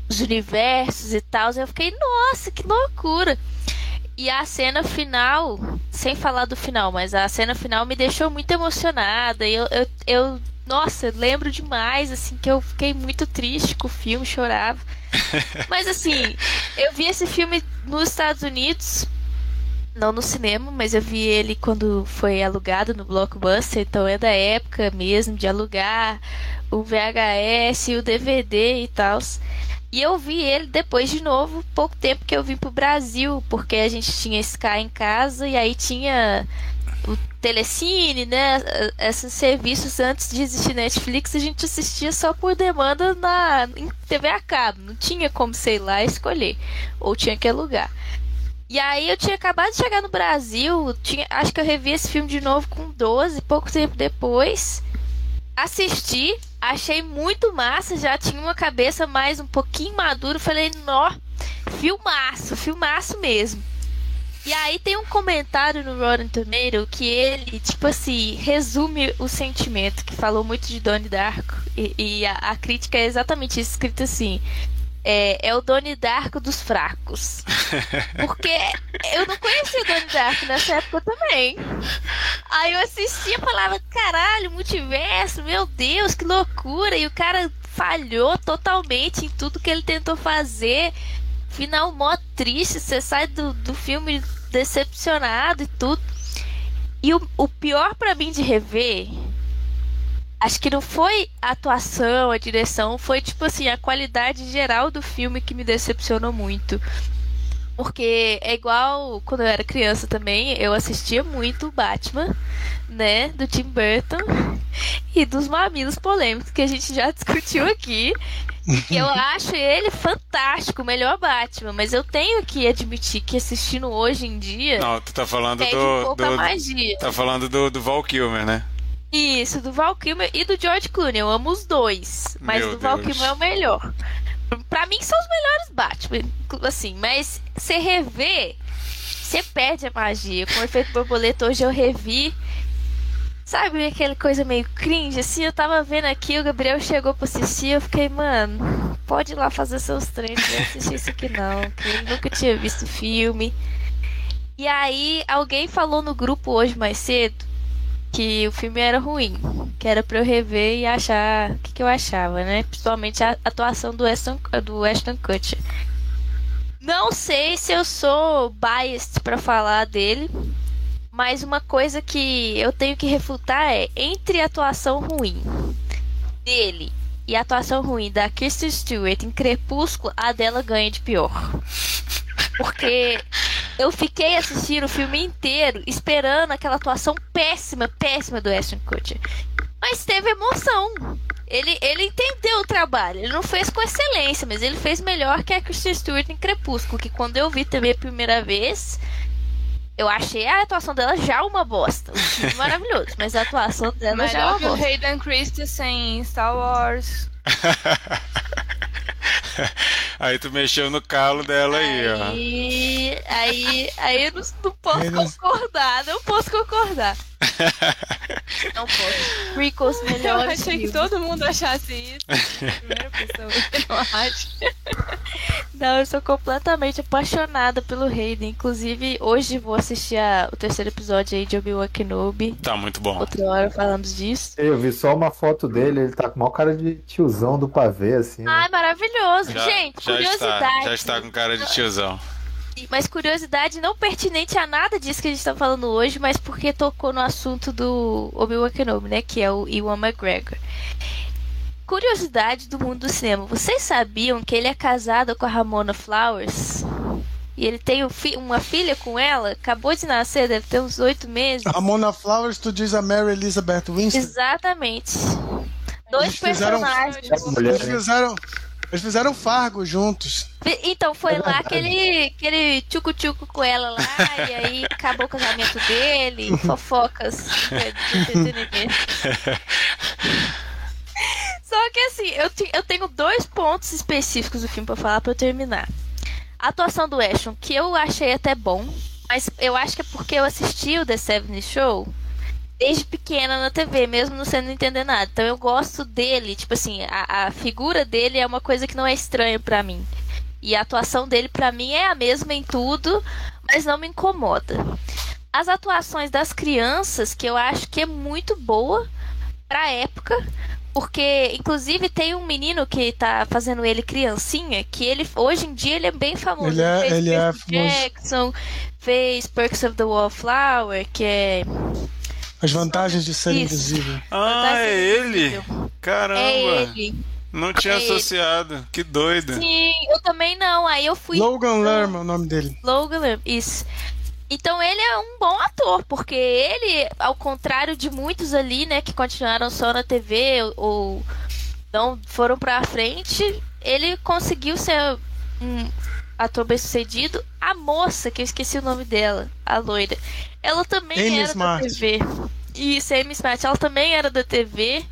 os universos e tal. Eu fiquei, nossa, que loucura! E a cena final, sem falar do final, mas a cena final me deixou muito emocionada. Eu, eu, eu nossa, eu lembro demais, assim, que eu fiquei muito triste com o filme, chorava. [LAUGHS] Mas assim, eu vi esse filme nos Estados Unidos, não no cinema, mas eu vi ele quando foi alugado no Blockbuster, então é da época mesmo de alugar o VHS, o DVD e tal. E eu vi ele depois de novo, pouco tempo que eu vim pro Brasil, porque a gente tinha Sky em casa e aí tinha o Telecine, né? Esses serviços antes de existir Netflix, a gente assistia só por demanda na em TV a cabo, não tinha como sei lá escolher, ou tinha que alugar. E aí eu tinha acabado de chegar no Brasil, tinha, acho que eu revi esse filme de novo com 12, pouco tempo depois. Assisti, achei muito massa, já tinha uma cabeça mais um pouquinho madura, falei, nó, filmaço, filmaço mesmo. E aí tem um comentário no Rotten Tomato que ele, tipo assim, resume o sentimento, que falou muito de Donnie Darko. E, e a, a crítica é exatamente isso, escrito assim. É, é o Donnie Darko dos fracos. Porque eu não conhecia o Donnie Darko nessa época também. Aí eu assistia e falava, caralho, multiverso, meu Deus, que loucura. E o cara falhou totalmente em tudo que ele tentou fazer. Final mó triste, você sai do, do filme decepcionado e tudo. E o, o pior pra mim de rever, acho que não foi a atuação, a direção, foi tipo assim, a qualidade geral do filme que me decepcionou muito. Porque é igual quando eu era criança também, eu assistia muito o Batman, né, do Tim Burton e dos mamilos polêmicos que a gente já [LAUGHS] discutiu aqui. E eu acho ele fantástico, o melhor Batman, mas eu tenho que admitir que assistindo hoje em dia Não, tu tá falando perde um do. do magia. tá falando do, do Val Kilmer, né? Isso, do Val Kilmer e do George Clooney. Eu amo os dois, mas Meu do Val Deus. Kilmer é o melhor. Pra mim são os melhores Batman, assim, mas você rever, você perde a magia. Com o efeito borboleta hoje eu revi. Sabe aquela coisa meio cringe, assim, eu tava vendo aqui, o Gabriel chegou pra assistir, eu fiquei, mano, pode ir lá fazer seus treinos, não assistir isso aqui não, que ele nunca tinha visto filme. E aí, alguém falou no grupo hoje mais cedo que o filme era ruim, que era pra eu rever e achar o que, que eu achava, né? Principalmente a atuação do Ashton, do Ashton Kutcher. Não sei se eu sou biased pra falar dele, mas uma coisa que eu tenho que refutar é entre a atuação ruim dele e a atuação ruim da Kristen Stewart em Crepúsculo, a dela ganha de pior. Porque eu fiquei assistindo o filme inteiro esperando aquela atuação péssima, péssima do Ashton Kutcher. Mas teve emoção. Ele, ele entendeu o trabalho. Ele não fez com excelência, mas ele fez melhor que a Kristen Stewart em Crepúsculo, que quando eu vi também a primeira vez, eu achei a atuação dela já uma bosta. O filme [LAUGHS] maravilhoso, mas a atuação dela já é Melhor uma que o bosta. Hayden Christensen em Star Wars. [LAUGHS] aí tu mexeu no calo dela aí, ó. Aí, aí, aí eu não, não posso concordar, não posso concordar. [LAUGHS] Não posso. Prequels Eu melhores achei que todo mundo achasse isso. Primeira pessoa, eu não eu sou completamente apaixonada pelo Hayden. Inclusive, hoje vou assistir a- o terceiro episódio aí de Obi-Wan Kenobi. Tá muito bom. Outra hora falamos disso. Eu vi só uma foto dele, ele tá com maior cara de tiozão do pavê, assim. né? Ai, maravilhoso. Já, Gente, já curiosidade. está, já está com cara de tiozão. Mas curiosidade não pertinente a nada disso que a gente tá falando hoje, mas porque tocou no assunto do Obi-Wan Kenobi, né? Que é o Ewan McGregor. Curiosidade do mundo do cinema. Vocês sabiam que ele é casado com a Ramona Flowers? E ele tem um fi- uma filha com ela? Acabou de nascer, deve ter uns oito meses. A Mona Flowers, tu diz a Mary Elizabeth Winstead? Exatamente. Dois Eles fizeram- personagens. Mulher, Eles fizeram, eles fizeram Fargo juntos. Então foi É lá que ele, que ele tchucu-tchucu com ela lá, e aí acabou o casamento dele, [LAUGHS] fofocas. [LAUGHS] Só que assim, eu, te- eu tenho dois pontos específicos do filme pra falar pra eu terminar. A atuação do Ashton, que eu achei até bom, mas eu acho que é porque eu assisti o The Seven Show desde pequena na TV, mesmo não sendo entender nada. Então eu gosto dele, tipo assim, a, a figura dele é uma coisa que não é estranha pra mim. E a atuação dele, pra mim, é a mesma em tudo, mas não me incomoda. As atuações das crianças, que eu acho que é muito boa pra época, porque, inclusive, tem um menino que tá fazendo ele criancinha, que ele, hoje em dia, ele é bem famoso. Ele é- fez ele é famoso. Jackson, fez Perks of the Wallflower, que é... As vantagens de ser Isso. invisível. Ah, é ele? Caramba! É ele. Não tinha É ele. associado. Que doido. Sim, eu também não. Aí eu fui... Logan Lerman é o nome dele. Logan Lerman, isso. Então ele é um bom ator, porque ele, ao contrário de muitos ali, né, que continuaram só na TV ou, ou não foram pra frente, ele conseguiu ser um ator bem sucedido. A moça, que eu esqueci o nome dela, a loira, ela também Amy era Smart. da TV. Isso, Amy Smart, ela também era da TV.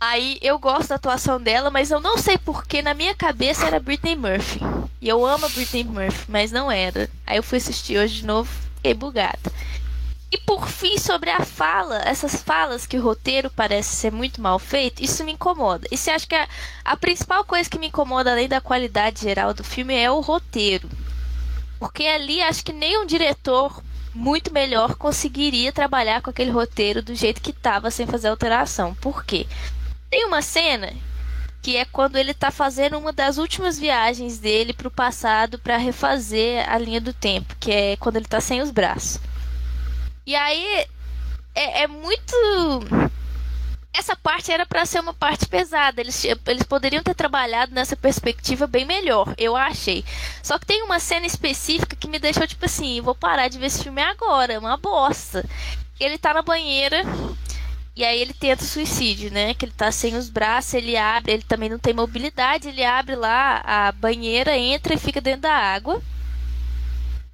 Aí eu gosto da atuação dela, mas eu não sei porque na minha cabeça era Britney Murphy. E eu amo a Britney Murphy, mas não era. Aí eu fui assistir hoje de novo, fiquei bugada. E por fim, sobre a fala, essas falas que o roteiro parece ser muito mal feito, isso me incomoda. E você acha que a, a principal coisa que me incomoda, além da qualidade geral do filme, é o roteiro. Porque ali acho que nem um diretor muito melhor conseguiria trabalhar com aquele roteiro do jeito que tava sem fazer alteração. Por quê? Tem uma cena que é quando ele tá fazendo uma das últimas viagens dele pro passado para refazer a linha do tempo, que é quando ele tá sem os braços. E aí é, é muito essa parte era para ser uma parte pesada. Eles, eles poderiam ter trabalhado nessa perspectiva bem melhor, eu achei. Só que tem uma cena específica que me deixou tipo assim: vou parar de ver esse filme agora, é uma bosta. Ele tá na banheira e aí ele tenta suicídio, né? Que ele tá sem os braços, ele abre, ele também não tem mobilidade, ele abre lá a banheira, entra e fica dentro da água.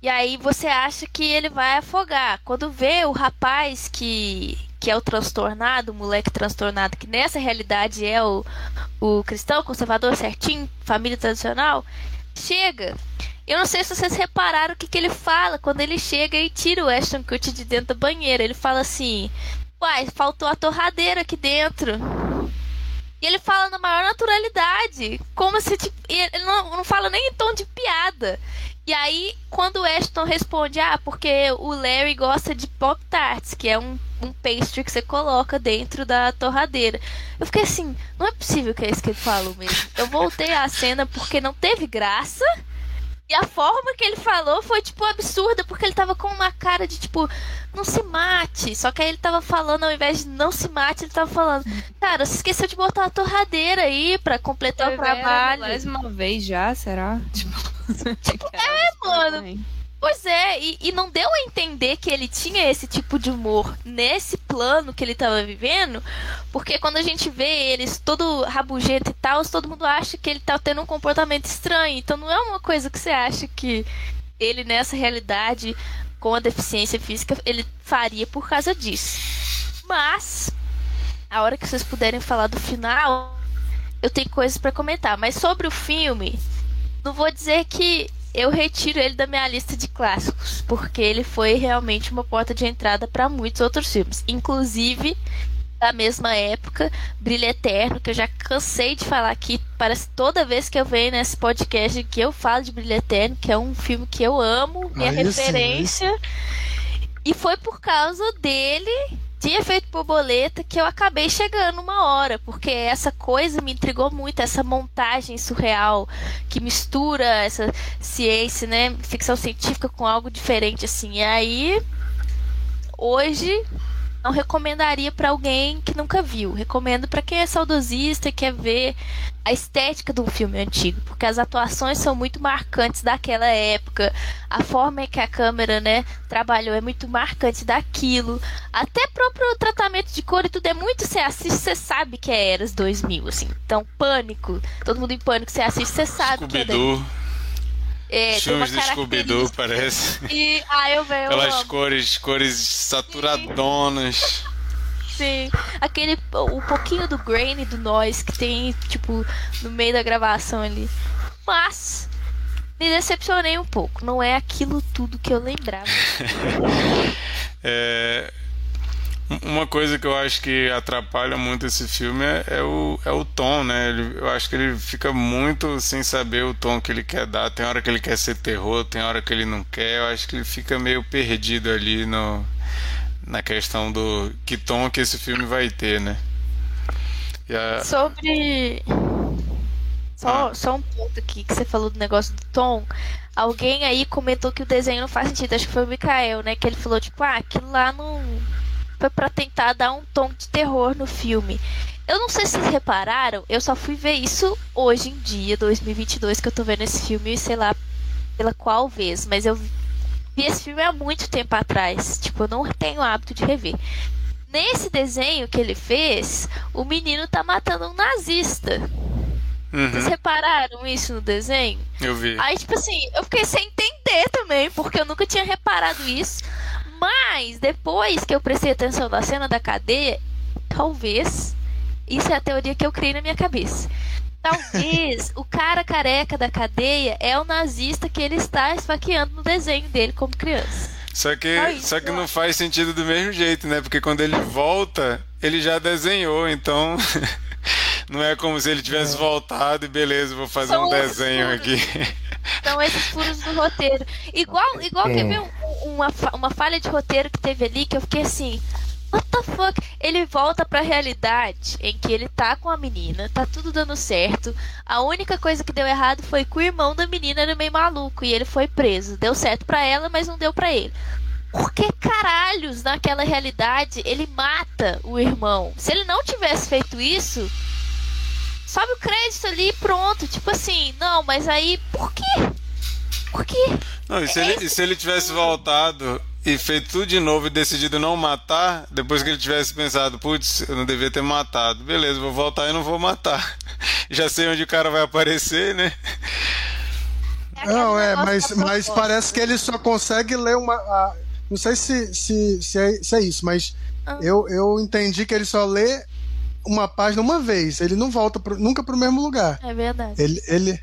E aí você acha que ele vai afogar. Quando vê o rapaz que, que é o transtornado, o moleque transtornado, que nessa realidade é o, o cristão conservador certinho, família tradicional, chega. Eu não sei se vocês repararam o que, que ele fala quando ele chega e tira o Ashton Kutcher de dentro da banheira. Ele fala assim: Uai, faltou a torradeira aqui dentro. E ele fala na maior naturalidade. Como se, tipo, ele não, não fala nem em tom de piada. E aí, quando o Ashton responde, ah, porque o Larry gosta de Pop Tarts, que é um, um pastry que você coloca dentro da torradeira. Eu fiquei assim, não é possível que é isso que ele falou mesmo. Eu voltei à cena porque não teve graça. E a forma que ele falou foi, tipo, absurda, porque ele tava com uma cara de, tipo, não se mate. Só que aí ele tava falando, ao invés de não se mate, ele tava falando, cara, você esqueceu de botar a torradeira aí pra completar o trabalho. Mais uma vez já, será? [LAUGHS] Tipo, [LAUGHS] é, mano. Pois é, e, e, não deu a entender que ele tinha esse tipo de humor nesse plano que ele tava vivendo, porque quando a gente vê eles todo rabugento e tal, todo mundo acha que ele tá tendo um comportamento estranho. Então não é uma coisa que você acha que ele nessa realidade com a deficiência física ele faria por causa disso. Mas a hora que vocês puderem falar do final, eu tenho coisas para comentar, mas sobre o filme, não vou dizer que eu retiro ele da minha lista de clássicos, porque ele foi realmente uma porta de entrada para muitos outros filmes, inclusive da mesma época, Brilho Eterno, que eu já cansei de falar aqui, parece toda vez que eu venho nesse podcast que eu falo de Brilho Eterno, que é um filme que eu amo, minha Aí referência. Sim, e foi por causa dele tinha feito borboleta que eu acabei chegando uma hora, porque essa coisa me intrigou muito, essa montagem surreal que mistura essa ciência, né, ficção científica com algo diferente assim. E aí hoje não recomendaria para alguém que nunca viu. Recomendo para quem é saudosista e quer ver a estética de um filme antigo, porque as atuações são muito marcantes daquela época. A forma que a câmera, né, trabalhou é muito marcante daquilo. Até próprio tratamento de cor e tudo é muito você assiste, você sabe que é eras 2000 assim. Então, pânico, todo mundo em pânico, você assiste, você sabe que é daí. É, Filmes do Scooby-Doo, parece. E, ah, eu vejo. Pelas cores, cores saturadonas. Sim. Aquele, o pouquinho do grain do noise que tem, tipo, no meio da gravação ali. Mas, me decepcionei um pouco. Não é aquilo tudo que eu lembrava. [LAUGHS] é, uma coisa que eu acho que atrapalha muito esse filme é, é o, é o tom, né? Ele, eu acho que ele fica muito sem saber o tom que ele quer dar. Tem hora que ele quer ser terror, tem hora que ele não quer. Eu acho que ele fica meio perdido ali no, na questão do que tom que esse filme vai ter, né? A... Sobre. Só, ah. só um ponto aqui que você falou do negócio do tom. Alguém aí comentou que o desenho não faz sentido. Acho que foi o Mikael, né? Que ele falou, tipo, ah, aquilo lá não foi para tentar dar um tom de terror no filme. Eu não sei se vocês repararam, eu só fui ver isso hoje em dia, 2022, que eu tô vendo esse filme, sei lá pela qual vez, mas eu vi esse filme há muito tempo atrás. Tipo, eu não tenho hábito de rever. Nesse desenho que ele fez, o menino tá matando um nazista. Uhum. Vocês repararam isso no desenho? Eu vi. Aí, tipo assim, eu fiquei sem entender também, porque eu nunca tinha reparado isso. Mas depois que eu prestei atenção na cena da cadeia, talvez isso é a teoria que eu criei na minha cabeça. Talvez [LAUGHS] o cara careca da cadeia é o nazista que ele está esfaqueando no desenho dele como criança. Só que, só que não faz sentido do mesmo jeito, né? Porque quando ele volta, ele já desenhou, então [LAUGHS] não é como se ele tivesse é. voltado e beleza, vou fazer São um desenho aqui. São esses furos do roteiro. Igual, igual é. quer ver uma, uma falha de roteiro que teve ali que eu fiquei assim. What the fuck? Ele volta pra realidade em que ele tá com a menina, tá tudo dando certo. A única coisa que deu errado foi que o irmão da menina era meio maluco e ele foi preso. Deu certo para ela, mas não deu para ele. Por que caralhos naquela realidade ele mata o irmão? Se ele não tivesse feito isso, sobe o crédito ali e pronto. Tipo assim, não, mas aí por quê? Por quê? Não, e se, ele, e se ele tivesse voltado e feito tudo de novo e decidido não matar, depois que ele tivesse pensado, putz, eu não devia ter matado. Beleza, vou voltar e não vou matar. [LAUGHS] Já sei onde o cara vai aparecer, né? É não, é, mas, mas parece que ele só consegue ler uma. A, não sei se, se, se, é, se é isso, mas ah. eu, eu entendi que ele só lê uma página uma vez. Ele não volta pro, nunca para o mesmo lugar. É verdade. Ele, ele,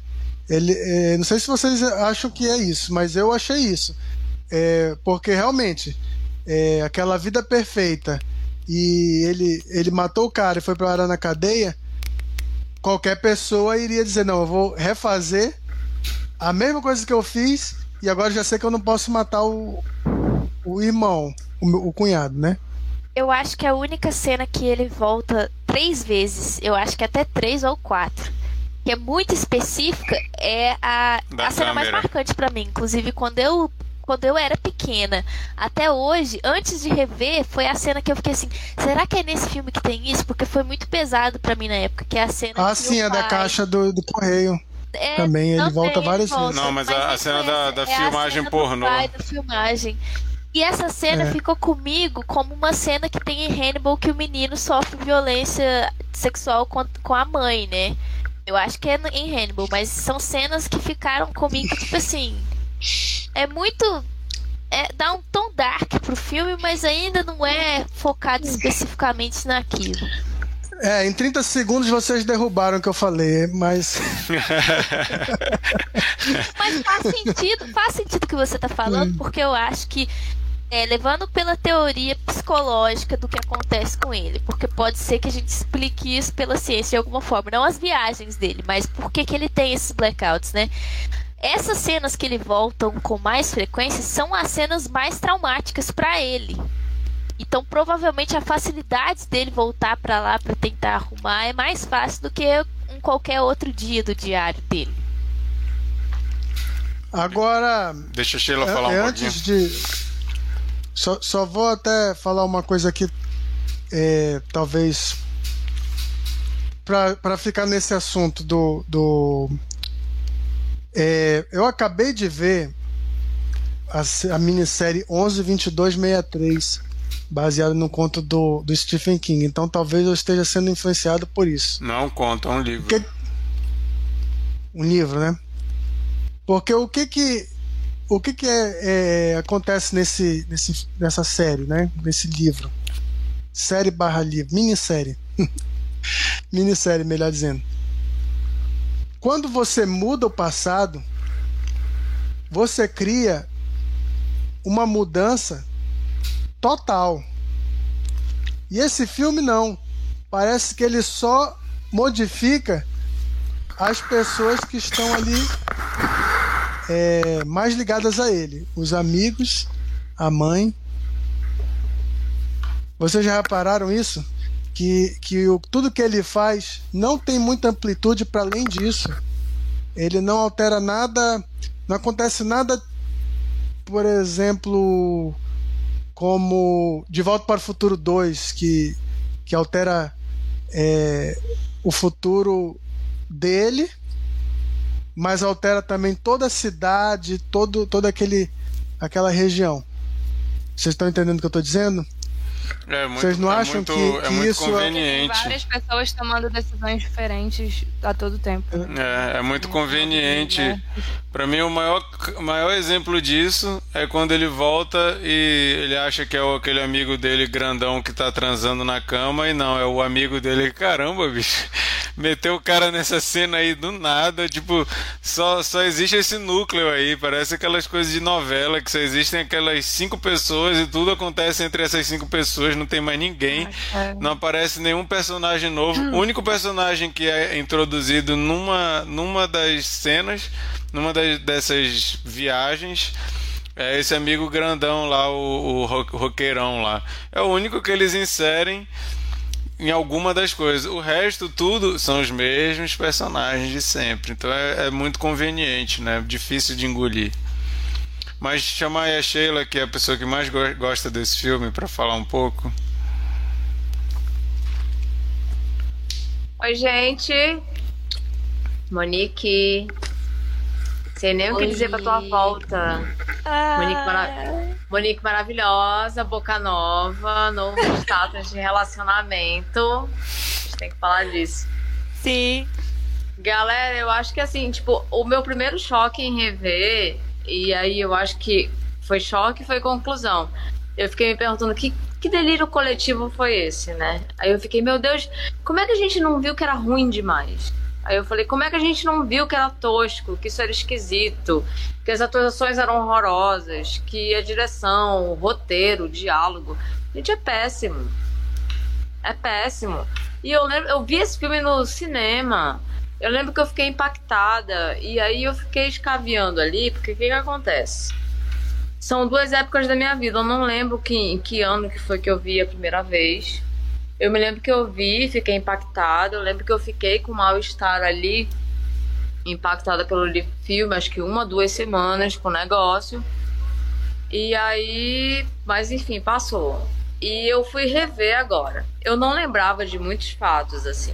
ele, é, não sei se vocês acham que é isso, mas eu achei isso. É, porque realmente, é, aquela vida perfeita e ele, ele matou o cara e foi parar na cadeia, qualquer pessoa iria dizer: Não, eu vou refazer a mesma coisa que eu fiz E agora já sei que eu não posso matar o, o irmão, o, meu- o cunhado, né? Eu acho que a única cena que ele volta três vezes, eu acho que até três ou quatro, que é muito específica, é a, Da a cena mais marcante pra mim. Inclusive, quando eu, quando eu era pequena, até hoje, antes de rever, foi a cena que eu fiquei assim: será que é nesse filme que tem isso? Porque foi muito pesado pra mim na época, que é a cena. Ah, que sim, é da pai- caixa do, do correio. É, Também, ele também volta várias volta, vezes. Não, mas a- a nem cena da- da é a filmagem cena do pornô. pai da filmagem. E essa cena É. ficou comigo como uma cena que tem em Hannibal que o menino sofre violência sexual com, com a mãe, né? Eu acho que é em Hannibal, mas são cenas que ficaram comigo, tipo assim. É muito. É, dá um tom dark pro filme, mas ainda não é focado especificamente naquilo. É, em 30 segundos vocês derrubaram o que eu falei, mas. [LAUGHS] Mas faz sentido, faz sentido o que você tá falando, porque eu acho que é, levando pela teoria psicológica do que acontece com ele, porque pode ser que a gente explique isso pela ciência de alguma forma, não as viagens dele, mas por que, que ele tem esses blackouts, né? Essas cenas que ele voltam com mais frequência são as cenas mais traumáticas pra ele. Então, provavelmente a facilidade dele voltar pra lá pra tentar arrumar é mais fácil do que em qualquer outro dia do diário dele. Agora, Deixa a Sheila É- falar um é pouquinho. antes de. Só, só vou até falar uma coisa aqui, é, talvez. para ficar nesse assunto do. do é, eu acabei de ver a, a minissérie 112263, baseada no conto do, do Stephen King. Então talvez eu esteja sendo influenciado por isso Não conta, é um livro. Um livro, né? Porque o que que o que que é, é, acontece nesse, nesse nessa série, né? Nesse livro, série barra livro, minissérie, [LAUGHS] minissérie, melhor dizendo. Quando você muda o passado, você cria uma mudança total. E esse filme não. Parece que ele só modifica as pessoas que estão ali é, mais ligadas a ele, os amigos, a mãe. Vocês já repararam isso? Que, que o, tudo que ele faz não tem muita amplitude para além disso. Ele não altera nada, não acontece nada, por exemplo, como De Volta para o Futuro 2, que, que altera é, o futuro dele, mas altera também toda a cidade, todo, toda aquele, aquela região. Vocês estão entendendo o que eu estou dizendo? É muito, Vocês não é acham muito, que- é que muito isso é- Tem conveniente. várias pessoas tomando decisões diferentes a todo tempo. É, é muito conveniente. Pra mim, o maior, maior exemplo disso é quando ele volta e ele acha que é o- aquele amigo dele grandão que tá transando na cama e não, é o amigo dele. Caramba, bicho. [LAUGHS] Meteu o cara nessa cena aí do nada. Tipo, só, só existe esse núcleo aí. Parece aquelas coisas de novela que só existem aquelas cinco pessoas e tudo acontece entre essas cinco pessoas. Não tem mais ninguém. É. Não aparece nenhum personagem novo. O único personagem que é introduzido numa, numa das cenas, numa das, dessas viagens, é esse amigo grandão lá, o, o ro- roqueirão lá. É o único que eles inserem em alguma das coisas. O resto, tudo, são os mesmos personagens de sempre. Então é, é muito conveniente, né? Difícil de engolir. Mas chamar aí a Sheila, que é a pessoa que mais go- gosta desse filme, para falar um pouco. Oi, gente. Monique. Sei nem o que Oi. dizer pra tua volta. Monique, mara- Monique maravilhosa, boca nova, novo [LAUGHS] status de relacionamento. A gente tem que falar disso. Sim. Galera, eu acho que assim, tipo, o meu primeiro choque em rever, e aí eu acho que foi choque foi conclusão. Eu fiquei me perguntando que, que delírio coletivo foi esse, né? Aí eu fiquei, meu Deus, como é que a gente não viu que era ruim demais? Aí eu falei, como é que a gente não viu que era tosco, que isso era esquisito, que as atuações eram horrorosas, que a direção, o roteiro, o diálogo. Gente, é péssimo. É péssimo. E eu lembro, eu vi esse filme no cinema. Eu lembro que eu fiquei impactada e aí eu fiquei escaviando ali, porque o que, que acontece? São duas épocas da minha vida. Eu não lembro que, em que ano que foi que eu vi a primeira vez. Eu me lembro que eu vi, fiquei impactada. Eu lembro que eu fiquei com mal-estar ali, impactada pelo filme, acho que uma, duas semanas com o negócio. E aí, mas enfim, passou. E eu fui rever agora. Eu não lembrava de muitos fatos, assim.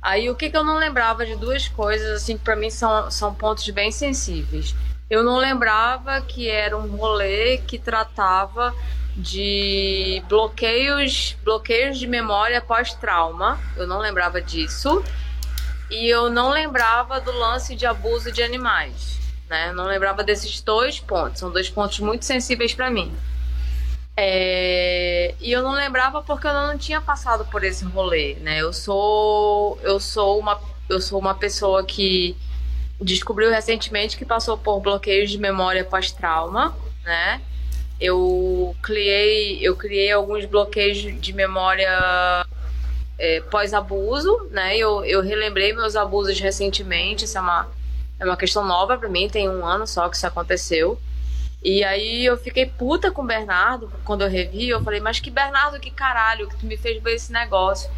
Aí o que, que eu não lembrava de duas coisas, assim, que pra mim são, são pontos bem sensíveis. Eu não lembrava que era um rolê que tratava de bloqueios, bloqueios de memória pós-trauma. Eu não lembrava disso. E eu não lembrava do lance de abuso de animais. Né? Eu não lembrava desses dois pontos. São dois pontos muito sensíveis para mim. É... E eu não lembrava porque eu não tinha passado por esse rolê, né? Eu sou, eu sou uma, eu sou uma pessoa que descobriu recentemente que passou por bloqueios de memória pós-trauma, né? Eu criei, eu criei alguns bloqueios de memória é, pós-abuso, né? Eu, eu relembrei meus abusos recentemente. Isso é uma, é uma questão nova para mim. Tem um ano só que isso aconteceu. E aí eu fiquei puta com o Bernardo quando eu revi. Eu falei, mas que Bernardo, que caralho, que tu me fez ver esse negócio.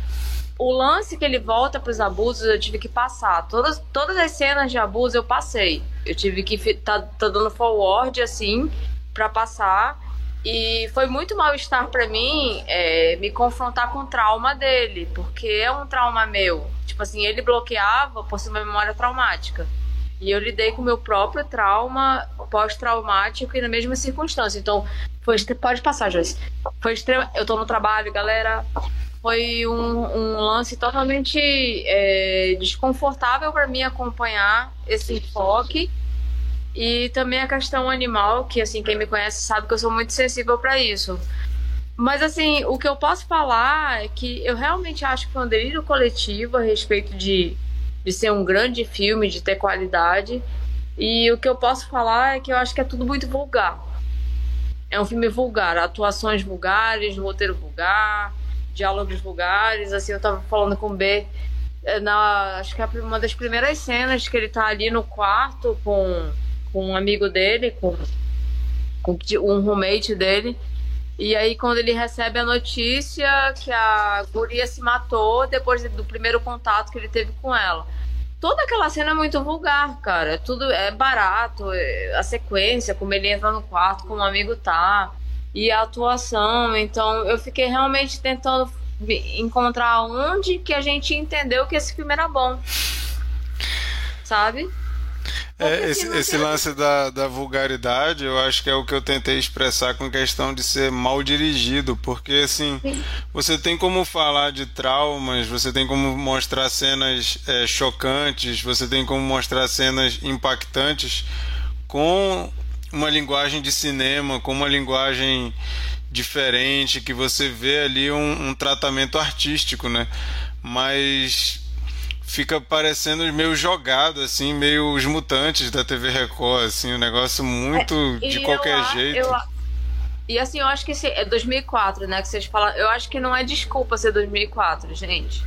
O lance que ele volta pros abusos, eu tive que passar. Todas, todas as cenas de abuso eu passei. Eu tive que tá, tá dando forward assim para passar. E foi muito mal-estar para mim é, me confrontar com o trauma dele, porque é um trauma meu. Tipo assim, ele bloqueava por ser uma memória traumática. E eu lidei com o meu próprio trauma pós-traumático e na mesma circunstância. Então, foi pode passar, Joyce. Foi extremo. Eu tô no trabalho, galera. Foi um, um lance totalmente é, desconfortável para mim acompanhar esse enfoque. E também a questão animal, que assim, quem me conhece sabe que eu sou muito sensível para isso. Mas assim, o que eu posso falar é que eu realmente acho que foi um delírio coletivo a respeito de de ser um grande filme, de ter qualidade. E o que eu posso falar é que eu acho que é tudo muito vulgar. É um filme vulgar, atuações vulgares, roteiro vulgar, diálogos vulgares. Assim, eu tava falando com o B, é, na, acho que é uma das primeiras cenas que ele tá ali no quarto com, com um amigo dele, com, com um roommate dele. E aí, quando ele recebe a notícia que a guria se matou depois do primeiro contato que ele teve com ela. Toda aquela cena é muito vulgar, cara. Tudo é barato, é, a sequência, como ele entra no quarto, como o amigo tá, e a atuação. Então, eu fiquei realmente tentando encontrar onde que a gente entendeu que esse filme era bom. Sabe? É, esse, esse lance da, da vulgaridade, eu acho que é o que eu tentei expressar com questão de ser mal dirigido, porque assim, Sim. você tem como falar de traumas, você tem como mostrar cenas é, chocantes, você tem como mostrar cenas impactantes com uma linguagem de cinema, com uma linguagem diferente, que você vê ali um, um tratamento artístico, né? Mas fica parecendo meio jogado, assim, meio os mutantes da TV Record, assim, um negócio muito é, de qualquer eu, jeito. Eu, e assim, eu acho que esse, é 2004, né, que vocês falam, eu acho que não é desculpa ser 2004, gente.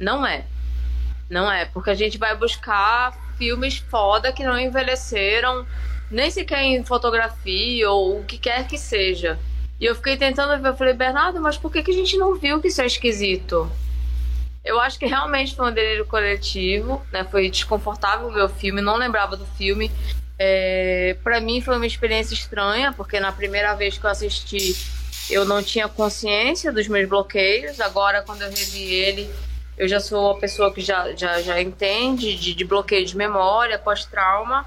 Não é. Não é, porque a gente vai buscar filmes foda que não envelheceram, nem sequer em fotografia ou o que quer que seja. E eu fiquei tentando ver, eu falei, Bernardo, mas por que, que a gente não viu que isso é esquisito? Eu acho que realmente foi um delírio coletivo, né? Foi desconfortável ver o filme, não lembrava do filme. É, para mim foi uma experiência estranha, porque na primeira vez que eu assisti eu não tinha consciência dos meus bloqueios. Agora, quando eu revi ele, eu já sou uma pessoa que já, já, já entende de, de bloqueio de memória, pós-trauma.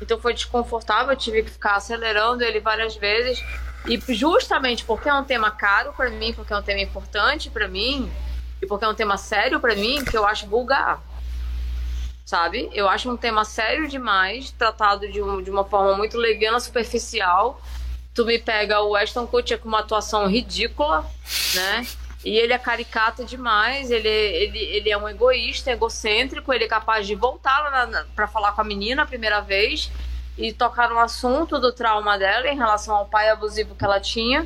Então foi desconfortável, eu tive que ficar acelerando ele várias vezes. E justamente porque é um tema caro para mim, porque é um tema importante para mim, e porque é um tema sério para mim que eu acho vulgar. Sabe? Eu acho um tema sério demais, tratado de, um, de uma forma muito leviana, superficial. Tu me pega o Ashton Kutcher com uma atuação ridícula, né? E ele é caricato demais, ele, ele, ele é um egoísta, egocêntrico, ele é capaz de voltar para falar com a menina a primeira vez e tocar no assunto do trauma dela em relação ao pai abusivo que ela tinha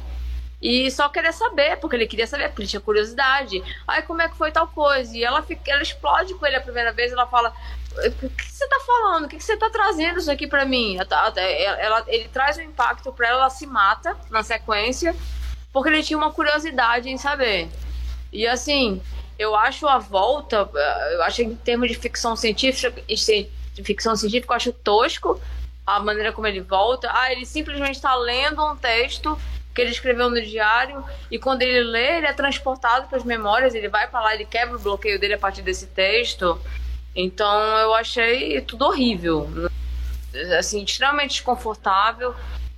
e só querer saber, porque ele queria saber, porque ele tinha curiosidade. Aí como é que foi tal coisa? E ela, fica, ela explode com ele a primeira vez, ela fala: O que você tá falando? O que você tá trazendo isso aqui para mim? Ela, ela, ele traz um impacto para ela, ela se mata na sequência, porque ele tinha uma curiosidade em saber. E assim, eu acho a volta, eu acho em termos de ficção científica, de ficção científica, eu acho tosco a maneira como ele volta. Ah, ele simplesmente está lendo um texto que ele escreveu no diário e quando ele lê, ele é transportado para as memórias, ele vai para lá, ele quebra o bloqueio dele a partir desse texto. Então eu achei tudo horrível, assim, extremamente desconfortável.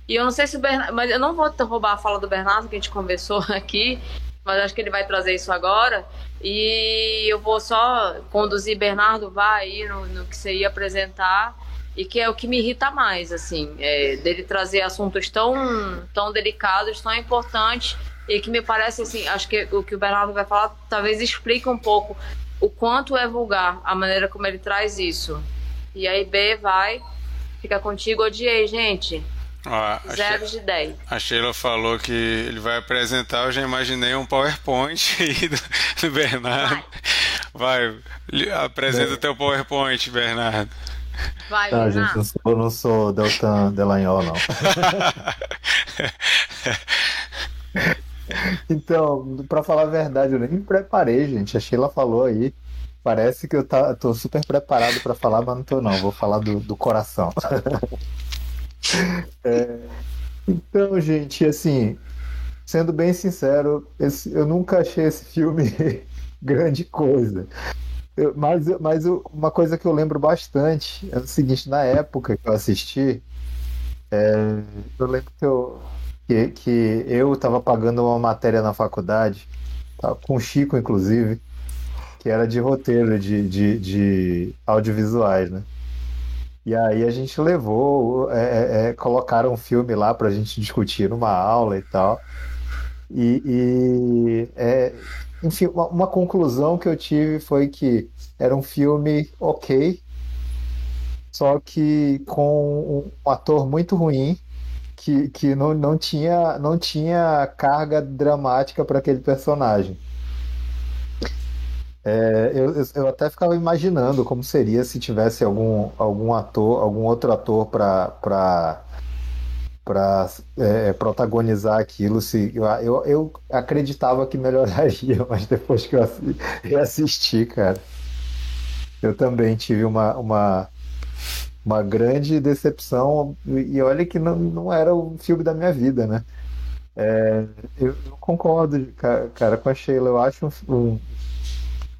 E eu não sei se o Bernardo, mas eu não vou roubar a fala do Bernardo que a gente conversou [LAUGHS] aqui, mas acho que ele vai trazer isso agora. E eu vou só conduzir Bernardo, vai aí no, no que você ia apresentar e que é o que me irrita mais, assim, é, dele trazer assuntos tão, tão delicados, tão importantes, e que me parece, assim, acho que o que o Bernardo vai falar talvez explique um pouco o quanto é vulgar a maneira como ele traz isso. E aí, B, vai, fica contigo, odiei, gente. Ó, Zero de 10. A Sheila falou que ele vai apresentar, eu já imaginei um PowerPoint [LAUGHS] aí do, do Bernardo. Vai, vai apresenta o teu PowerPoint, Bernardo. Vai, Tá, gente, eu, sou, eu não sou Deltan Delanhol, não. [LAUGHS] Então, pra falar a verdade, eu nem me preparei, gente. A Sheila falou aí. Parece que eu tá, tô super preparado pra falar, mas não tô não. Vou falar do, do coração. [LAUGHS] É, então, gente, assim, sendo bem sincero, esse- eu nunca achei esse filme [LAUGHS] grande coisa. Mas mas uma coisa que eu lembro bastante é o seguinte, na época que eu assisti, é, eu lembro que eu, que, que eu estava pagando uma matéria na faculdade, tá, com o Chico, inclusive, que era de roteiro de, de, de audiovisuais, né? E aí a gente levou, é, é, é, colocaram um filme lá para a gente discutir numa aula e tal. E, e, é, enfim, uma, uma conclusão que eu tive foi que era um filme ok, só que com um ator muito ruim, que, que não, não tinha, não tinha carga dramática para aquele personagem. É, eu, eu- até ficava imaginando como seria se tivesse algum, algum ator, algum outro ator para para protagonizar aquilo. Se, eu, eu, acreditava que melhoraria, [LAUGHS] mas depois que eu assi- reassisti, cara, eu também tive uma, uma, uma grande decepção. E olha que não, não era o filme da minha vida, né? É, eu, concordo, ca- cara, com a Sheila. Eu acho um, um,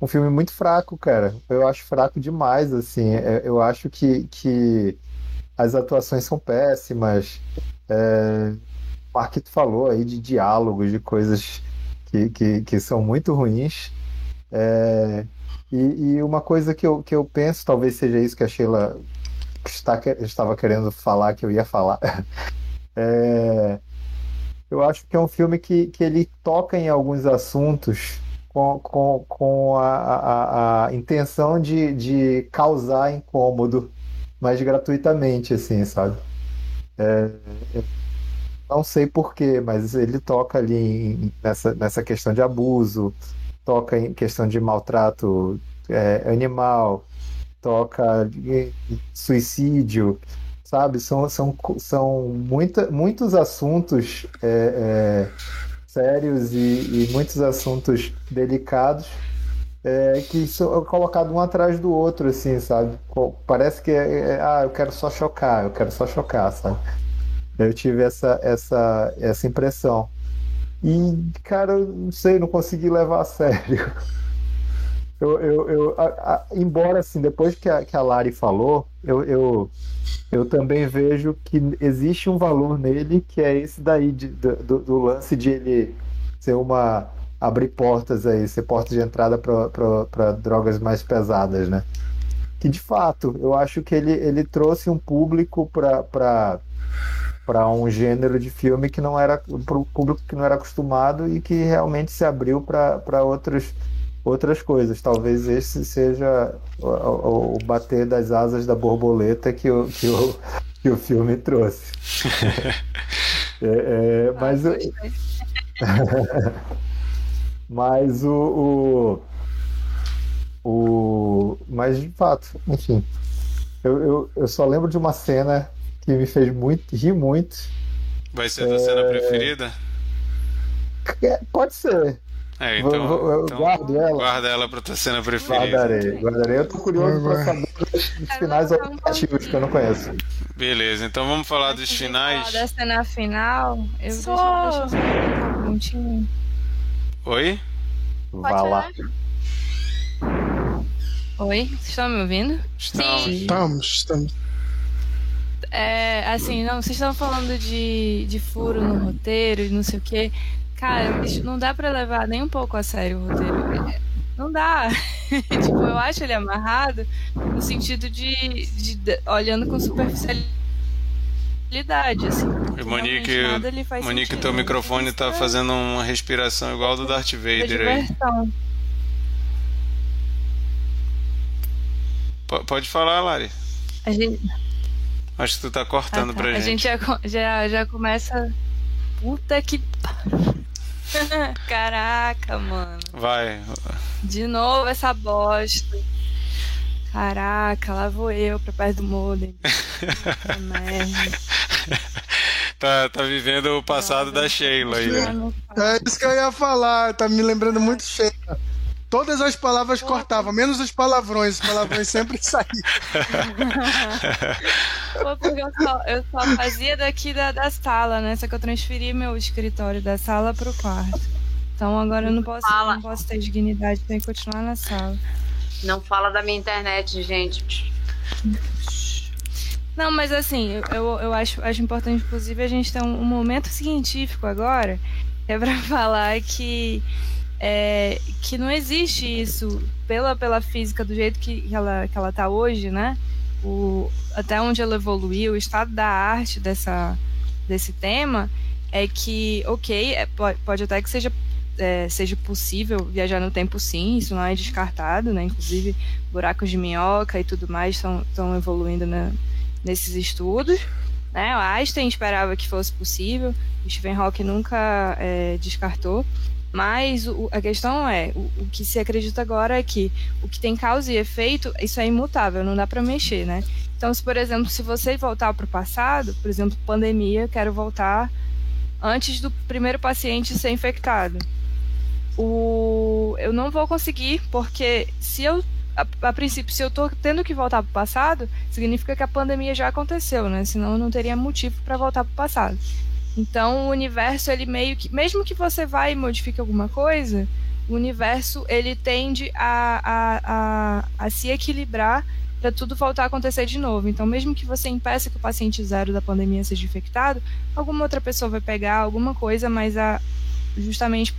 um filme muito fraco, cara. Eu acho fraco demais, assim. É, Eu acho que, que as atuações são péssimas. É, o Marquito falou aí de diálogos, de coisas que, que, que são muito ruins. É, e, e uma coisa que eu, que eu penso, talvez seja isso que a Sheila está, estava querendo falar, que eu ia falar. [LAUGHS] É, eu acho que é um filme que, que ele toca em alguns assuntos com, com, com a, a, a intenção de, de causar incômodo, mas gratuitamente, assim, sabe? É, não sei por quê, mas ele toca ali em- nessa, nessa questão de abuso, toca em questão de maltrato é, animal, toca em suicídio, sabe? São, são, são muita, muitos assuntos é, é, sérios e, e muitos assuntos delicados é, que são colocados um atrás do outro, assim, sabe? Parece que é, é, ah, eu quero só chocar, eu quero só chocar, sabe? Eu tive essa, essa, essa impressão. E, cara, eu não sei, não consegui levar a sério. Eu, eu, eu- a- a- embora, assim, depois que a, que a Lari falou, eu, eu, eu também vejo que existe um valor nele que é esse daí, de- do- do lance de ele ser uma. Abrir portas aí, ser porta de entrada para drogas mais pesadas, né? Que de fato, eu acho que ele, ele trouxe um público para para um gênero de filme que não era para o público que não era acostumado e que realmente se abriu para outros outras coisas. Talvez esse seja o, o- o bater das asas da borboleta que o, que o, que o filme trouxe. [LAUGHS] É, é, mas eu, [LAUGHS] mas o, o, o. Mas de fato, enfim. Eu, eu, eu só lembro de uma cena que me fez muito, rir muito. Vai ser a tua cena preferida? É, Pode ser. É, então, Vou- vou- eu então guardo ela. guarda ela pra tua cena preferida. Guardarei, guardarei. Eu tô curioso pra saber dos dos finais alternativos que eu não conheço. Beleza, então vamos falar dos Antes de finais. falar da cena final, eu Só- deixa, deixa eu só. Oi? Vá lá. Oi, vocês estão me ouvindo? Estamos. Estamos, estamos. É, assim, não, vocês estão falando de, de furo no roteiro e não sei o quê. Cara, não dá pra levar nem um pouco a sério o roteiro. É, Não dá. [LAUGHS] tipo, eu acho ele amarrado no sentido de, de- de- olhando com superficialidade, assim. E Monique, nada Monique sentido. teu microfone tá Isso é- fazendo uma respiração igual do Darth é Vader aí. P- pode falar, Lari. A gente, Acho que tu tá ah, cortando tá. pra a gente. gente já, já, já começa. Puta que. [LAUGHS] Caraca, mano. Vai. De novo essa bosta. Caraca, lá vou eu pra perto do modem. [LAUGHS] Merda. [LAUGHS] Tá, tá vivendo o passado da Sheila aí. né? É isso que eu ia falar, tá me lembrando muito cheio. Todas as palavras cortavam, menos os palavrões. Os palavrões sempre [LAUGHS] saíam. Pô, porque eu só, eu só fazia daqui da, da sala, né? Só que eu transferi meu escritório da sala pro quarto. Então agora eu não posso, Fala. não posso ter dignidade, tenho que continuar na sala. Não fala da minha internet, gente. Não, mas assim, eu, eu, acho, acho importante, inclusive, a gente ter um, momento científico agora, que é pra [LAUGHS] falar que, é, que não existe isso pela, pela física do jeito que ela, que ela tá hoje, né? O, até onde ela evoluiu, o estado da arte dessa, desse tema é que, ok, é, pode, pode até que seja, é, seja possível viajar no tempo sim, isso não é descartado, né? Inclusive, buracos de minhoca e tudo mais estão evoluindo na, nesses estudos. Né? O Einstein esperava que fosse possível, o Stephen Hawking nunca é, descartou. Mas o- a questão é, o, o que se acredita agora é que o que tem causa e efeito, isso é imutável, não dá para mexer, né? Então, se, por exemplo, se você voltar para o passado, por exemplo, pandemia, quero voltar antes do primeiro paciente ser infectado. O, eu não vou conseguir, porque se eu, a, a princípio, se eu tô tendo que voltar para o passado, significa que a pandemia já aconteceu, né? Senão eu não teria motivo para voltar para o passado. Então o universo ele meio que, mesmo que você vá e modifique alguma coisa, o universo ele tende a, a, a, a se equilibrar para tudo voltar a acontecer de novo. Então mesmo que você impeça que o paciente zero da pandemia seja infectado, alguma outra pessoa vai pegar alguma coisa, mas a, justamente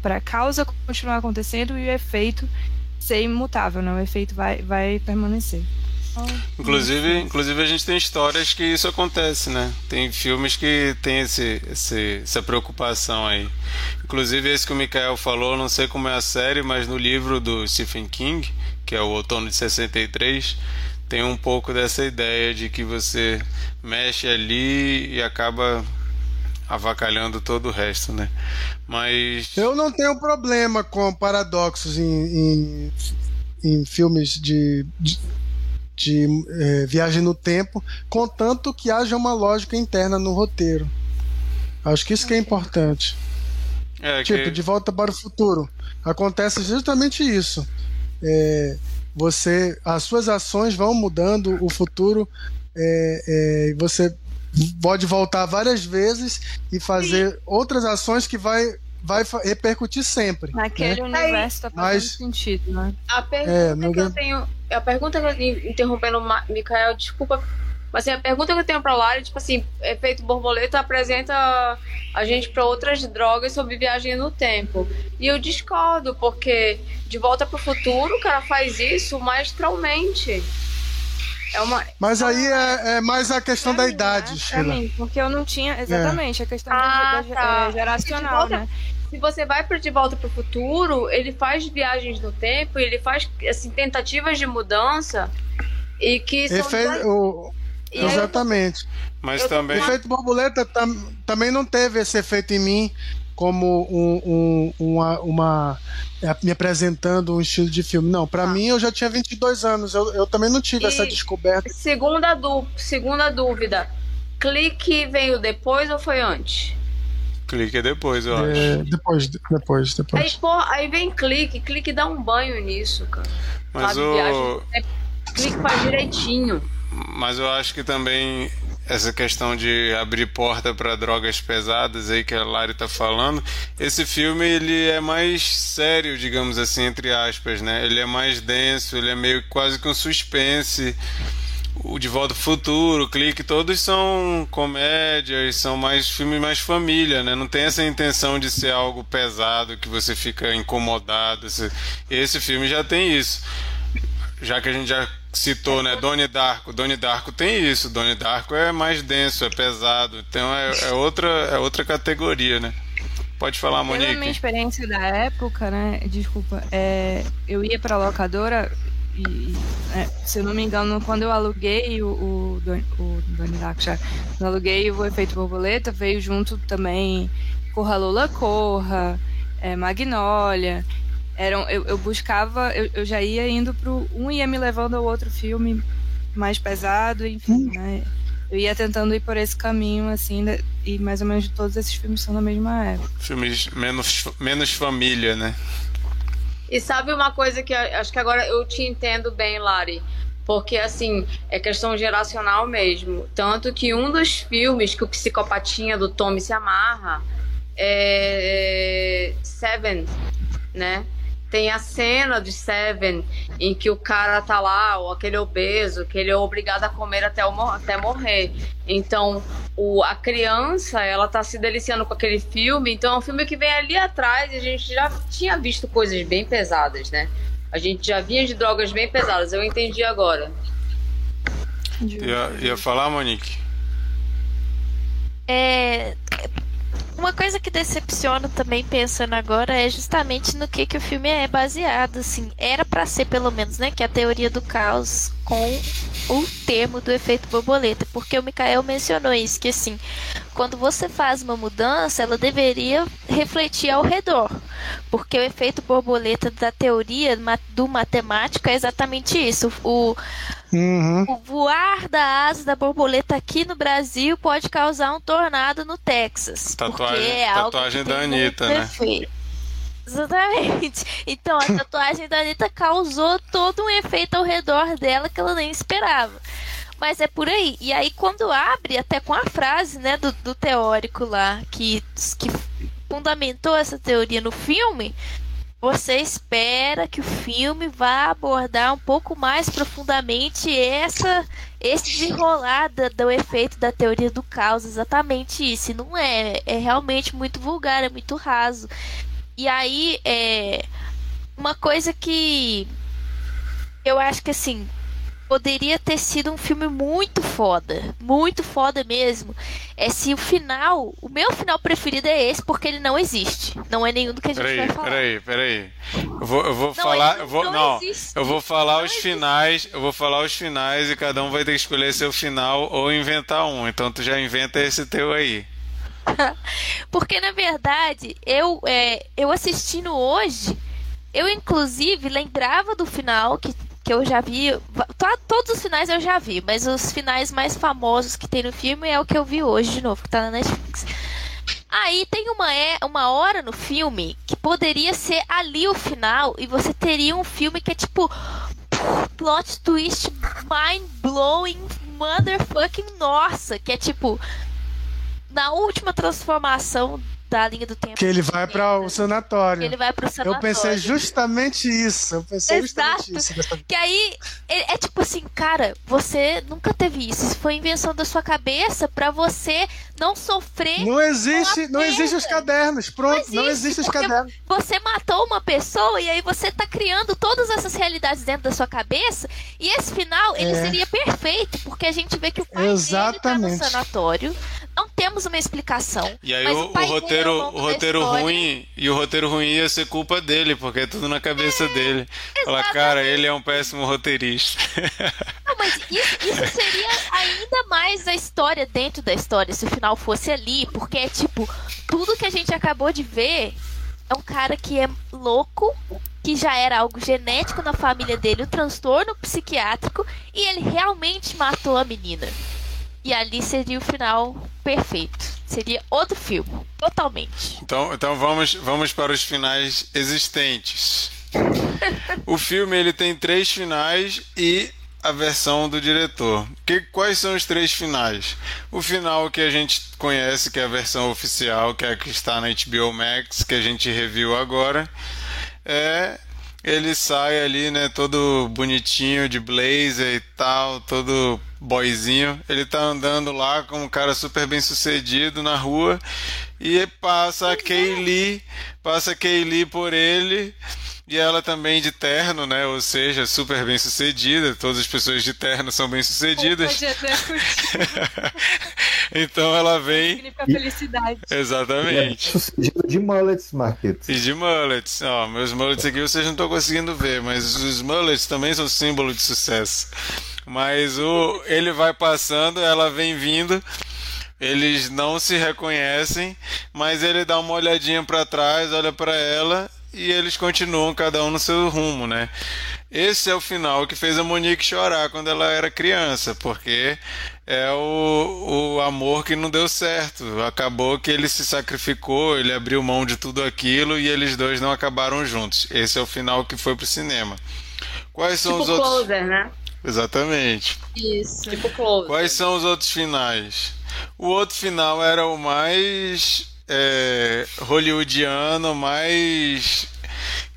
para a causa continuar acontecendo e o efeito ser imutável, né? O efeito vai, vai permanecer. Então, Inclusive, inclusive a gente tem histórias que isso acontece, né? Tem filmes que tem esse, esse, essa preocupação aí. Inclusive esse que o Mikael falou, não sei como é a série, mas no livro do Stephen King, que é o Outono de 63, tem um pouco dessa ideia de que você mexe ali e acaba avacalhando todo o resto, né? Mas Eu não tenho problema com paradoxos em, em, em filmes de, de, de, eh, viagem no tempo, contanto que haja uma lógica interna no roteiro. Acho que isso que é importante. é Tipo, que de volta para o futuro. Acontece justamente isso. É, você, as suas ações vão mudando o futuro. é, é, você pode voltar várias vezes e fazer outras ações que vai, vai repercutir sempre. Naquele né? universo tá fazendo Mas- sentido, né? A pergunta É, que eu tenho. A pergunta que eu interrompendo o Mikael, desculpa. Mas assim, a pergunta que eu tenho pra Lari, tipo assim, efeito borboleta apresenta a gente pra outras drogas sobre viagem no tempo. E eu discordo, porque de volta pro futuro, o cara faz isso maestralmente. É uma. Mas aí é, é mais a questão Pra da mim, idade, né? Pra Sheila. mim, porque eu não tinha. Exatamente, a questão da- Ah, da, tá. é, geracional, De volta- né? Se você vai para de volta pro futuro, ele faz viagens no tempo, ele faz assim tentativas de mudança e que são Efe- o- e aí exatamente. mas eu também O efeito borboleta tam- também não teve esse efeito em mim, como um, um, uma, uma é, me apresentando um estilo de filme. Não, para ah. mim eu já tinha 22 anos, eu, eu também não tive e essa descoberta. Segunda, du segunda dúvida: clique veio depois ou foi antes? Clique é depois, eu é, acho. Depois, depois, depois. Aí, pô, aí vem clique, clique dá um banho nisso, cara. Mas Sabe, o... Viagem, é, clique faz direitinho. Mas eu acho que também essa questão de abrir porta para drogas pesadas aí que a Lari tá falando, esse filme ele é mais sério, digamos assim, entre aspas, né? Ele é mais denso, ele é meio quase que um suspense. O De Volta ao Futuro, o Clique, todos são comédias, são mais filmes mais família, né? Não tem essa intenção de ser algo pesado que você fica incomodado. Esse filme já tem isso. Já que a gente já citou, né? Doni Darko. Doni Darko tem isso. Doni Darko é mais denso, é pesado. Então é, é, outra, é outra categoria, né? Pode falar, Monique. Pela minha experiência da época, né? Desculpa. É, eu ia pra locadora e, é, se eu não me engano, quando eu aluguei o, o, o Doni Darko já, eu aluguei o Efeito Borboleta, veio junto também Corra Lula Corra, é, Magnólia eram eu, eu buscava eu, eu, já ia indo pro um ia me levando ao outro filme mais pesado enfim hum. né? Eu ia tentando ir por esse caminho assim e mais ou menos todos esses filmes são da mesma época. Filmes menos menos família né? E sabe uma coisa que acho que agora eu te entendo bem Lari? Porque assim é questão geracional mesmo. Tanto que um dos filmes que o psicopatinha do Tommy se amarra é Seven né tem a cena de Seven em que o cara tá lá, ou aquele obeso, que ele é obrigado a comer até, o, até morrer. Então, o, a criança, ela tá se deliciando com aquele filme. Então, é um filme que vem ali atrás e a gente já tinha visto coisas bem pesadas, né? A gente já vinha de drogas bem pesadas. Eu entendi agora. Ia, ia falar, Monique? É, uma coisa que decepciona também, pensando agora, é justamente no que, que o filme é baseado, assim. Era para ser, pelo menos, né, que é a teoria do caos com o termo do efeito borboleta, porque o Mikael mencionou isso, que assim, quando você faz uma mudança, ela deveria refletir ao redor, porque o efeito borboleta da teoria do matemático é exatamente isso. O, uhum. o voar da asa da borboleta aqui no Brasil pode causar um tornado no Texas. Tatuagem, é tatuagem da Anitta, né? Exatamente. Então, a tatuagem da Anitta causou todo um efeito ao redor dela que ela nem esperava. Mas é por aí. E aí, quando abre, até com a frase né, do, do teórico lá, que, que fundamentou essa teoria no filme, você espera que o filme vá abordar um pouco mais profundamente essa esse desenrolar do efeito da teoria do caos, exatamente isso. E não é, é realmente muito vulgar, é muito raso. E aí, é uma coisa que eu acho que assim poderia ter sido um filme muito foda, muito foda mesmo. É se o final, o meu final preferido é esse porque ele não existe. Não é nenhum do que a gente peraí, vai falar. Peraí, peraí. Eu vou, eu vou não, falar, eu vou, não, não eu vou falar os existe. finais, eu vou falar os finais e cada um vai ter que escolher seu final ou inventar um. Então tu já inventa esse teu aí. [LAUGHS] Porque, na verdade, eu, é, eu assistindo hoje, eu inclusive lembrava do final que, que eu já vi. Todos os finais eu já vi, mas os finais mais famosos que tem no filme é o que eu vi hoje de novo, que tá na Netflix. Aí tem uma, é, uma hora no filme que poderia ser ali o final e você teria um filme que é tipo plot twist mind blowing motherfucking nossa, que é tipo na última transformação da linha do tempo. Que ele vai para o sanatório. Que ele vai pro sanatório. Eu pensei justamente isso. Eu pensei Exato. justamente isso. Que aí é, é, tipo assim, cara, você nunca teve isso. Isso foi invenção da sua cabeça para você não sofrer. Não existe, não existe os cadernos. Pronto, não existe, não existe os cadernos. Você matou uma pessoa e aí você tá criando todas essas realidades dentro da sua cabeça. E esse final, ele é. seria perfeito, porque a gente vê que o pai Exatamente. dele tá no sanatório. Não temos uma explicação. E aí o, o, o roteiro, o roteiro ruim e o roteiro ruim ia ser culpa dele, porque é tudo na cabeça é, dele. Fala, cara, ele é um péssimo roteirista. [LAUGHS] Não, mas isso, isso seria ainda mais a história dentro da história, se o final fosse ali, porque é tipo, tudo que a gente acabou de ver é um cara que é louco, que já era algo genético na família dele, um transtorno psiquiátrico, e ele realmente matou a menina. E ali seria o final perfeito. Seria outro filme, totalmente. Então, então vamos, vamos para os finais existentes. o filme ele tem três finais e a versão do diretor. Que, quais são os três finais? O final que a gente conhece, que é a versão oficial, que é a que está na HBO Max, que a gente reviu agora, é ele sai ali, né, todo bonitinho de blazer e tal, todo boyzinho. Ele tá andando lá como um cara super bem sucedido na rua e passa a Kaylee, passa a Kaylee por ele e ela também de terno, né? Ou seja, super bem sucedida. Todas as pessoas de terno são bem sucedidas. [LAUGHS] então ela vem. Significa felicidade. Exatamente. É de mullets, Marquito. E de mullets. Ó, meus mullets aqui vocês não estão conseguindo ver, mas os mullets também são símbolo de sucesso. Mas o ele vai passando, ela vem vindo. Eles não se reconhecem, mas ele dá uma olhadinha para trás, olha para ela e eles continuam cada um no seu rumo, né? Esse é o final que fez a Monique chorar quando ela era criança, porque é o, o amor que não deu certo. Acabou que ele se sacrificou, ele abriu mão de tudo aquilo e eles dois não acabaram juntos. Esse é o final que foi pro cinema. Quais são tipo os outros? Closer, né? Exatamente. Isso. Tipo Closer. Quais são os outros finais? O outro final era o mais é, hollywoodiano, mais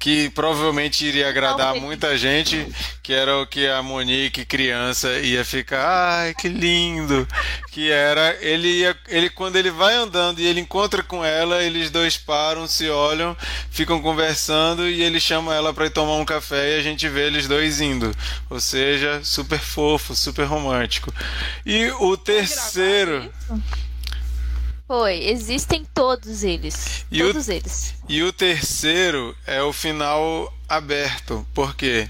que provavelmente iria agradar muita gente, que era o que a Monique criança ia ficar, ai que lindo, que era ele ia, ele quando ele vai andando e ele encontra com ela, eles dois param, se olham, ficam conversando e ele chama ela para ir tomar um café e a gente vê eles dois indo, ou seja, super fofo, super romântico. E o terceiro foi, existem todos eles. E todos o, eles. E o terceiro é o final aberto, porque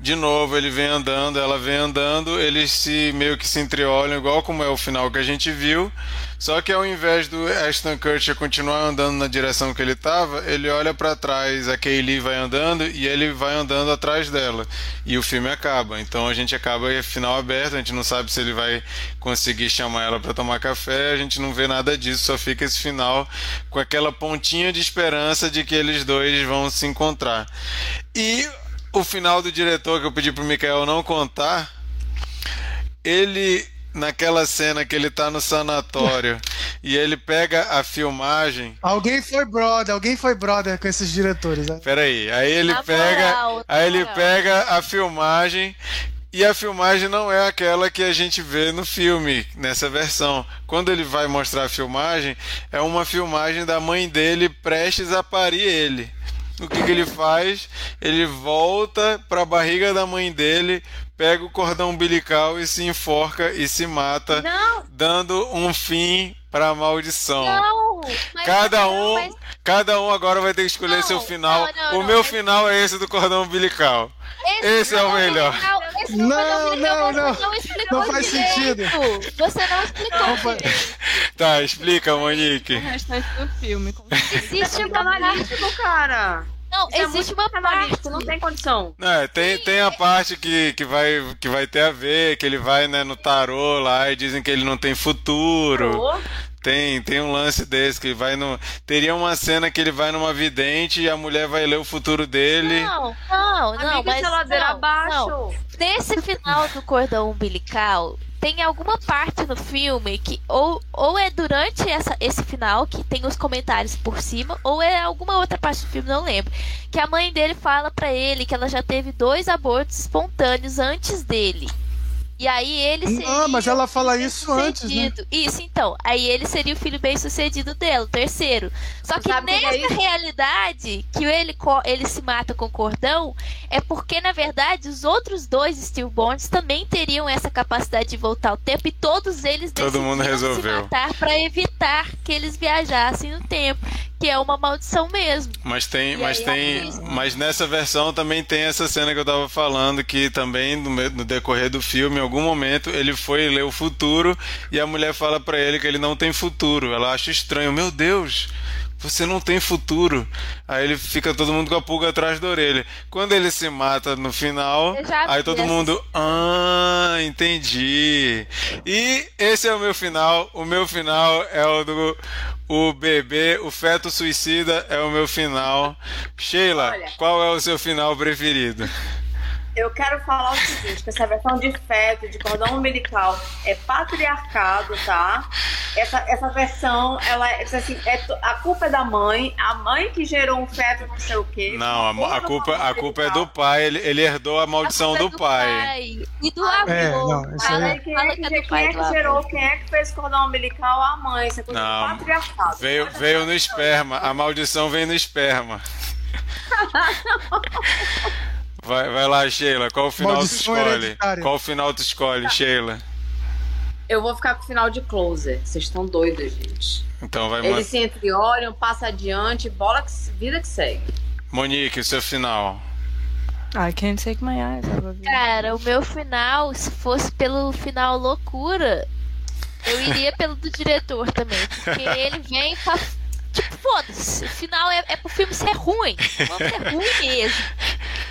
de novo ele vem andando, ela vem andando, eles se meio que se entreolham, igual como é o final que a gente viu. Só que ao invés do Ashton Kutcher continuar andando na direção que ele estava, ele olha para trás, a Kaylee vai andando e ele vai andando atrás dela. E o filme acaba. Então a gente acaba final aberto, a gente não sabe se ele vai conseguir chamar ela para tomar café, a gente não vê nada disso, só fica esse final com aquela pontinha de esperança de que eles dois vão se encontrar. E o final do diretor que eu pedi pro Mikael não contar, ele naquela cena que ele tá no sanatório e ele pega a filmagem. Alguém foi brother, alguém foi brother com esses diretores, né? Peraí, aí ele Na pega, moral, aí ele moral. pega a filmagem e a filmagem não é aquela que a gente vê no filme, nessa versão. Quando ele vai mostrar a filmagem, é uma filmagem da mãe dele prestes a parir ele. O que, que ele faz? Ele volta para a barriga da mãe dele, pega o cordão umbilical e se enforca e se mata, Não, dando um fim para a maldição. Não! Cada não, um, mas- cada um agora vai ter que escolher Não, seu final. não, não, o não, meu final é esse do cordão umbilical. Esse é o melhor. esse Não, cordão umbilical não, você não. explicou Não faz direito. sentido. Você não explicou. Não faz-. Tá, explica, Monique. O restante do filme. Existe é uma parte. analítico, cara. Não, Isso é existe muito uma parte. não tem condição. Não, é, tem, tem a parte que, que, vai, que vai ter a ver, que ele vai né, no tarô lá e dizem que ele não tem futuro. Ô, Tem, tem um lance desse que vai no. Teria uma cena que ele vai numa vidente e a mulher vai ler o futuro dele. Não, não, não, amiga, mas é não, abaixo. não. Nesse final do cordão umbilical, tem alguma parte no filme que ou, ou é durante essa, esse final que tem os comentários por cima, ou é alguma outra parte do filme, não lembro. Que a mãe dele fala pra ele que ela já teve dois abortos espontâneos antes dele. E aí ele seria. Ah, mas ela fala isso antes, né? Isso, então. Aí ele seria o filho bem sucedido dela, o terceiro. Só que Sabe que é nessa isso? realidade, que ele, ele se mata com o cordão, é porque, na verdade, os outros dois stillborns também teriam essa capacidade de voltar ao tempo e todos eles Todo mundo decidiram resolveu. se matar para evitar que eles viajassem no tempo. Que é uma maldição mesmo. Mas tem, E mas tem, mas nessa versão também tem essa cena que eu tava falando que também no, no decorrer do filme, em algum momento ele foi ler o futuro e a mulher fala pra ele que ele não tem futuro. Ela acha estranho, meu Deus. Você não tem futuro. Aí ele fica todo mundo com a pulga atrás da orelha. Quando ele se mata no final, aí todo essa mundo, ah, entendi. E esse é o meu final. O meu final é o do o bebê, o feto suicida é o meu final. Sheila, Olha. qual é o seu final preferido? Eu quero falar o seguinte, que essa versão de feto, de cordão umbilical, é patriarcado, tá? Essa, essa versão, ela é assim, é to- a culpa é da mãe, a mãe que gerou um feto não sei o quê. Não, a, a culpa, a culpa é do pai. Ele, ele herdou a maldição A culpa do é pai. E do avô. É, não, isso Fala aí- aí quem é que que, é do quem pai é do que avô. gerou, quem é que fez cordão umbilical? A mãe. Isso é coisa Não, patriarcado. Veio, veio no esperma. A maldição vem no esperma. [LAUGHS] Vai, vai lá, Sheila. Qual o final tu escolhe? Qual o final tu escolhe, Sheila? Eu vou ficar com o final de closer. Vocês estão doidos, gente. Então vai, Eles se entreolham, passa adiante, bola que, vida que segue. Monique, o seu final. I can't take my eyes. Cara, o meu final, se fosse pelo final loucura, eu iria pelo do diretor também. Porque ele vem pra. Tipo, foda-se. O final é, é pro filme ser ruim. Vamos ser ruim mesmo.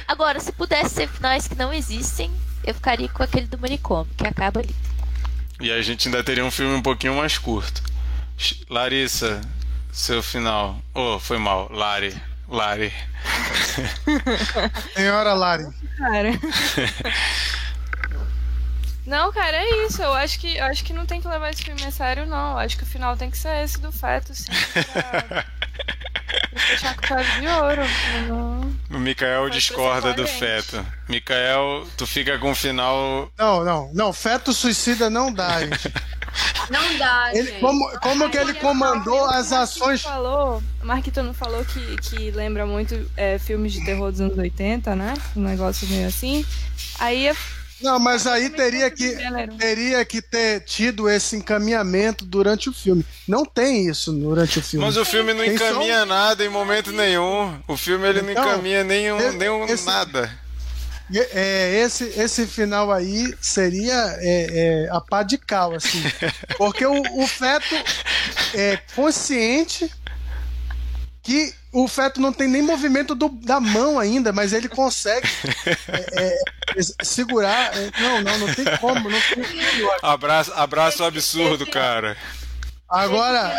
Agora, se pudesse ser finais que não existem, eu ficaria com aquele do manicômio, que acaba ali. E a gente ainda teria um filme um pouquinho mais curto. Larissa, seu final. Oh, foi mal. Lari. Lari. Senhora Lari. Cara. [LAUGHS] Não, cara, é isso. Eu acho que eu acho que não tem que levar esse filme a sério, não. Eu acho que o final tem que ser esse do feto, sim, pra, pra fechar com chave de ouro. Não- O Mikael discorda do feto. Mikael, tu fica com o final. Não, não, não. Feto suicida não dá, gente. Não dá, Ele, gente. como, como que ele comandou as ações. falou, o Marquito não falou que, que lembra muito é, filmes de terror dos anos 80, né? Um negócio meio assim. Aí é Não, mas aí teria que, teria que ter tido esse encaminhamento durante o filme. Não tem isso durante o filme. Mas o filme não Tem só encaminha nada em momento nenhum. O filme ele não Então, encaminha nenhum, esse- nenhum esse- nada. É, esse, esse final aí seria é, é, a pá de cal, assim. Porque o, o feto é consciente que o feto não tem nem movimento do- da mão ainda, mas ele consegue [LAUGHS] é, é, segurar. é, não, não, não tem como. Não tem como. Abraço, abraço absurdo, cara. Agora,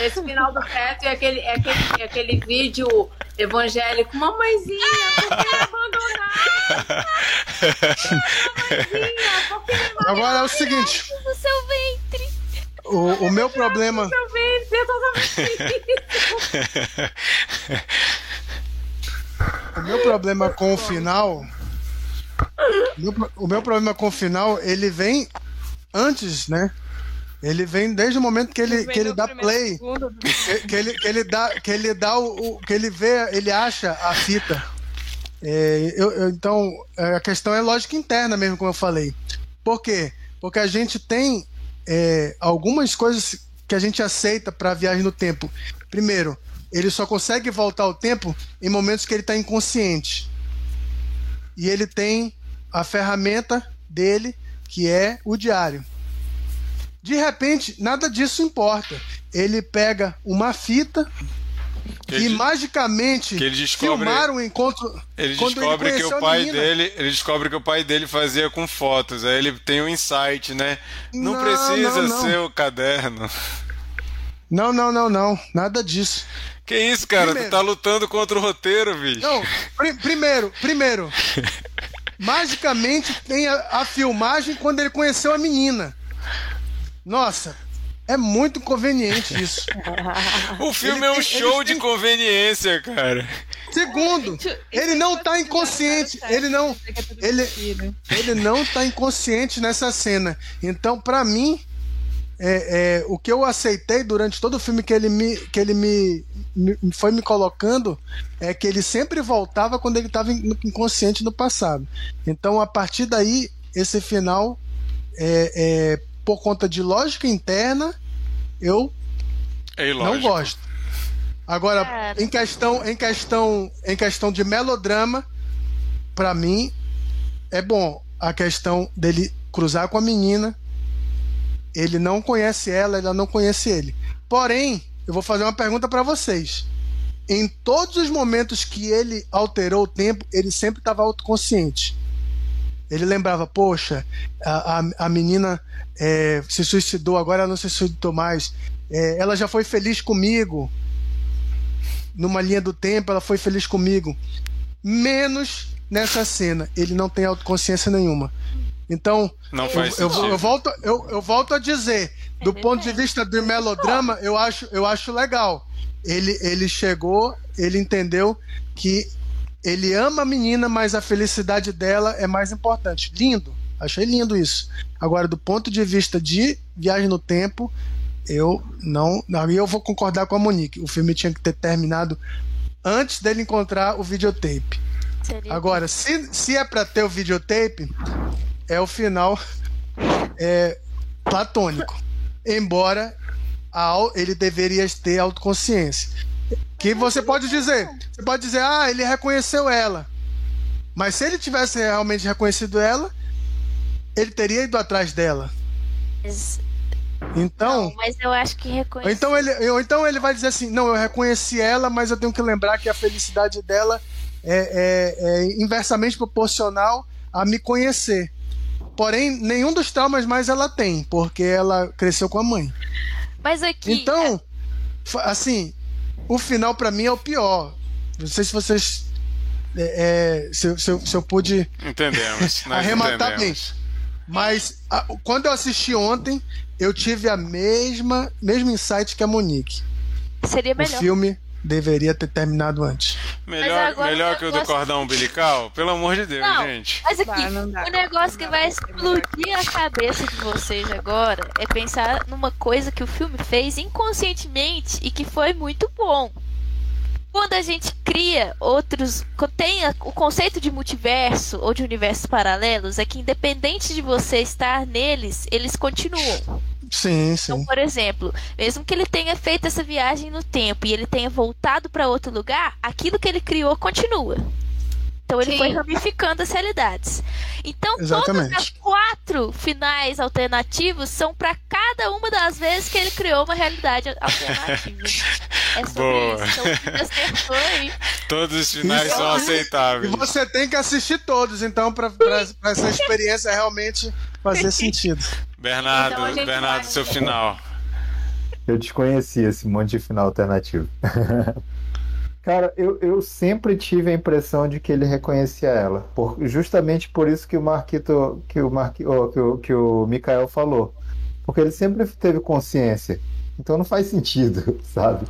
Esse final do feto, do é aquele, é aquele, é aquele vídeo evangélico, mamãezinha, por que me abandonar? [LAUGHS] Mamãezinha, por que me abandonar? agora é o seguinte: No seu ventre. O, o meu problema. O meu problema com o final. o meu problema com o final, ele vem antes, né? Ele vem desde o momento que ele, que ele dá play. Que, que ele, que ele dá, que ele dá o, o- que ele vê, ele acha a fita. É, eu- eu- então é, a questão é lógica interna mesmo, como eu falei. Por quê? Porque a gente tem é, algumas coisas que a gente aceita para viagem no tempo. Primeiro, ele só consegue voltar ao tempo em momentos que ele está inconsciente. E ele tem a ferramenta dele, que é o diário. De repente, nada disso importa. Ele pega uma fita Que que ele- magicamente que ele descobre- filmaram o encontro. Ele descobre que conheceu o pai menina. dele, ele descobre que o pai dele fazia com fotos. Aí ele tem um insight, né? Não, Não, precisa não, não. ser o caderno. Não, não, não, não. Nada disso. Que isso, cara? Primeiro. Tu tá lutando contra o roteiro, bicho. Não, pri- primeiro, primeiro. [LAUGHS] magicamente tem a, a filmagem quando ele conheceu a menina. Nossa, é muito conveniente isso. o filme ele é um tem- show eles de conveniência, cara. Segundo, ele não tá inconsciente. Ele não, ele, ele não tá inconsciente nessa cena. Então, pra mim, é, é, o que eu aceitei durante todo o filme que ele me, que ele me, me- foi me colocando é que ele sempre voltava quando ele estava inconsciente no passado. Então, a partir daí, esse final, é, é, por conta de lógica interna, eu É. Não gosto. Agora, Cara. em questão, em questão, em questão de melodrama, pra mim é bom a questão dele cruzar com a menina. Ele não conhece ela, ela não conhece ele. Porém, eu vou fazer uma pergunta pra vocês. Em todos os momentos que ele alterou o tempo, ele sempre estava autoconsciente. Ele lembrava, poxa, a, a, a menina é, se suicidou, agora ela não se suicidou mais. É, ela já foi feliz comigo. Numa linha do tempo, ela foi feliz comigo. Menos nessa cena. Ele não tem autoconsciência nenhuma. Então, Não eu, faz eu, eu volto, eu, eu volto a dizer, do ponto de vista do melodrama, eu acho, eu acho legal. Ele, ele chegou, ele entendeu que ele ama a menina, mas a felicidade dela é mais importante. Lindo, achei lindo isso. Agora, do ponto de vista de viagem no tempo, eu não. Aí eu vou concordar com a Monique. O filme tinha que ter terminado antes dele encontrar o videotape. Seria Agora, se, se é pra ter o videotape, é o final é, platônico. Embora a ele deveria ter autoconsciência. Que você pode dizer, você pode dizer, ah, ele reconheceu ela. Mas se ele tivesse realmente reconhecido ela, ele teria ido atrás dela. Então, Não, mas eu acho que ou reconhecer. então ele, ou então ele vai dizer assim: não, eu reconheci ela, mas eu tenho que lembrar que a felicidade dela é, é- é inversamente proporcional a me conhecer. Porém, nenhum dos traumas mais ela tem, porque ela cresceu com a mãe. Mas aqui. Então, fa- assim, o final pra mim é o pior. Não sei se vocês. é, é, se, eu- se eu- se eu pude Entendemos. [LAUGHS] Arrematar bem. entendemos. Mas a- quando eu assisti ontem, eu tive a mesma mesmo insight que a Monique. seria O melhor. filme deveria ter terminado antes. Melhor, melhor que o do negócio- cordão umbilical? Pelo amor de Deus, Não. gente. Mas aqui, dá. o negócio que vai explodir a cabeça de vocês agora é pensar numa coisa que o filme fez inconscientemente e que foi muito bom. Quando a gente cria outros. Tem o conceito de multiverso ou de universos paralelos, é que independente de você estar neles, eles continuam. Sim, Então, sim. por exemplo, mesmo que ele tenha feito essa viagem no tempo e ele tenha voltado para outro lugar, aquilo que ele criou continua. Então ele Sim. foi ramificando as realidades. Então Exatamente. todos os quatro finais alternativos são para cada uma das vezes que ele criou uma realidade alternativa. [LAUGHS] é sobre Boa. isso. Então acertou aí. Todos os finais Isso. são E aceitáveis. você tem que assistir todos, então, pra essa experiência realmente fazer sentido. Bernardo, Então Bernardo, vai- seu final. Eu desconhecia esse monte de final alternativo. [LAUGHS] Cara, eu, eu sempre tive a impressão de que ele reconhecia ela. Por, justamente por isso que o Marquito, que o, Marqui, oh, que, o, que o Mikael falou. Porque ele sempre teve consciência. Então não faz sentido, [LAUGHS] sabe?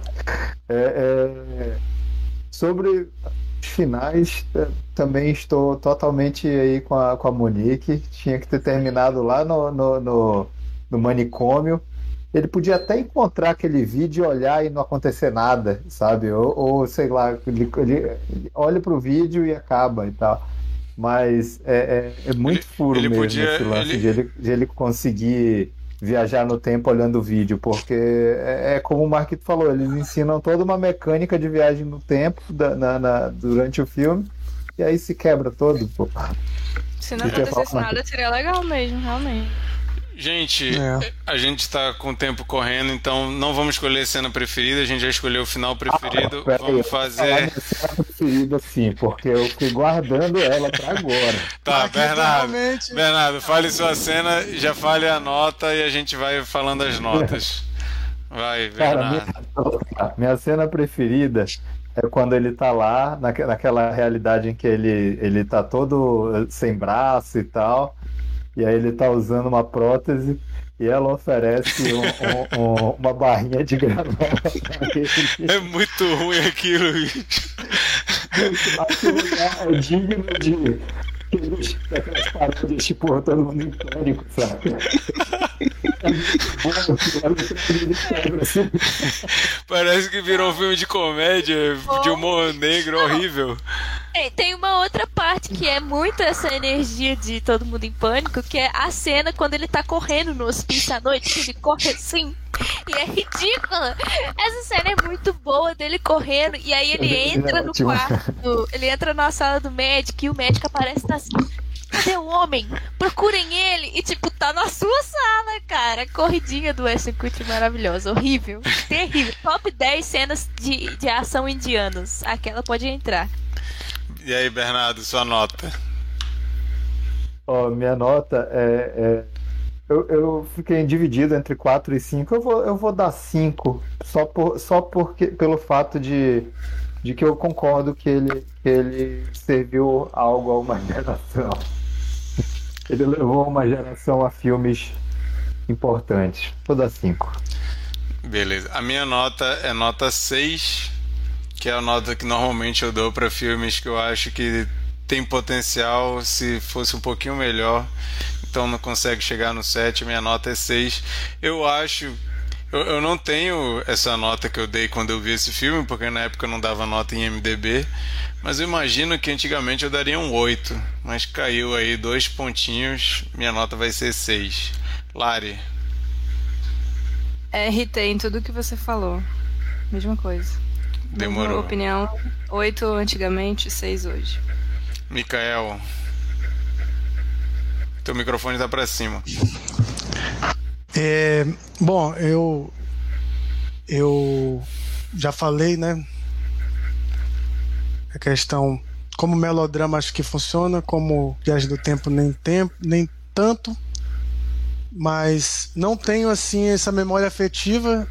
É, é, sobre os finais, é, também estou totalmente aí com a, com a Monique. Tinha que ter terminado lá no, no, no, no manicômio. Ele podia até encontrar aquele vídeo e olhar e não acontecer nada, sabe? Ou, ou, sei lá, ele, ele, ele olha pro vídeo e acaba e tal. Mas é, é, é muito Ele- furo ele mesmo podia- esse lance ele- De, ele, de ele conseguir viajar no tempo olhando o vídeo, porque é, é como o Marquito falou, eles ensinam toda uma mecânica de viagem no tempo da- na- na- durante o filme, e aí se quebra todo, pô. Se não ia acontecesse nada, seria legal mesmo, realmente. Gente, É. a gente tá com o tempo correndo, então não vamos escolher a cena preferida, a gente já escolheu o final preferido. Aí, Vamos eu vou falar fazer. cena preferida sim, porque eu fiquei guardando ela pra agora. [LAUGHS] Tá, Aqui, Bernardo. realmente- Bernardo, fale sua cena, já fale a nota e a gente vai falando as notas. [LAUGHS] Vai, Cara, Bernardo. minha, [LAUGHS] minha cena preferida é quando ele tá lá, naque- naquela realidade em que ele, ele tá todo sem braço e tal, e aí ele tá usando uma prótese e ela oferece um- um- um- uma barrinha de granola. [LAUGHS] É muito ruim aquilo, bicho. Aquilo é digno de daquelas paródias tipo todo mundo em pânico, sabe? Parece que virou um filme de comédia, de humor negro horrível. Tem, tem uma outra parte que é muito essa energia de todo mundo em pânico, que é a cena quando ele tá correndo no hospício à noite, que ele corre assim. E é ridícula. Essa cena é muito boa dele correndo. E aí ele entra no quarto. Ele entra na sala do médico e o médico aparece na Cadê o homem? Procurem ele! E, tipo, tá na sua sala, cara. Corridinha do Weston Kutcher maravilhosa. Horrível. Terrível. Top 10 cenas de, de ação indianos. Aquela pode entrar. E aí, Bernardo, sua nota? Ó, oh, minha nota é. é... Eu, eu, fiquei dividido entre 4 e 5. Eu vou, eu vou dar 5. Só, por, só porque, pelo fato de, de que eu concordo que ele, que ele serviu algo a uma [LAUGHS] geração. Ele levou uma geração a filmes importantes. Vou dar 5. Beleza. A minha nota é nota 6, que é a nota que normalmente eu dou para filmes que eu acho que tem potencial se fosse um pouquinho melhor. Então não consegue chegar no 7, minha nota é 6. Eu acho eu, eu, não tenho essa nota que eu dei quando eu vi esse filme, porque na época eu não dava nota em MDB. Mas eu imagino que antigamente eu daria um 8. Mas caiu aí dois pontinhos, minha nota vai ser 6. Lari. É, RT em tudo que você falou. Mesma coisa. Demorou. Mesma opinião, 8 antigamente, 6 hoje. Mikael. Teu microfone tá para cima. É, bom, eu eu já falei, né? A questão como melodrama acho que funciona, como Viagem do Tempo nem tempo, nem tanto, mas não tenho assim essa memória afetiva.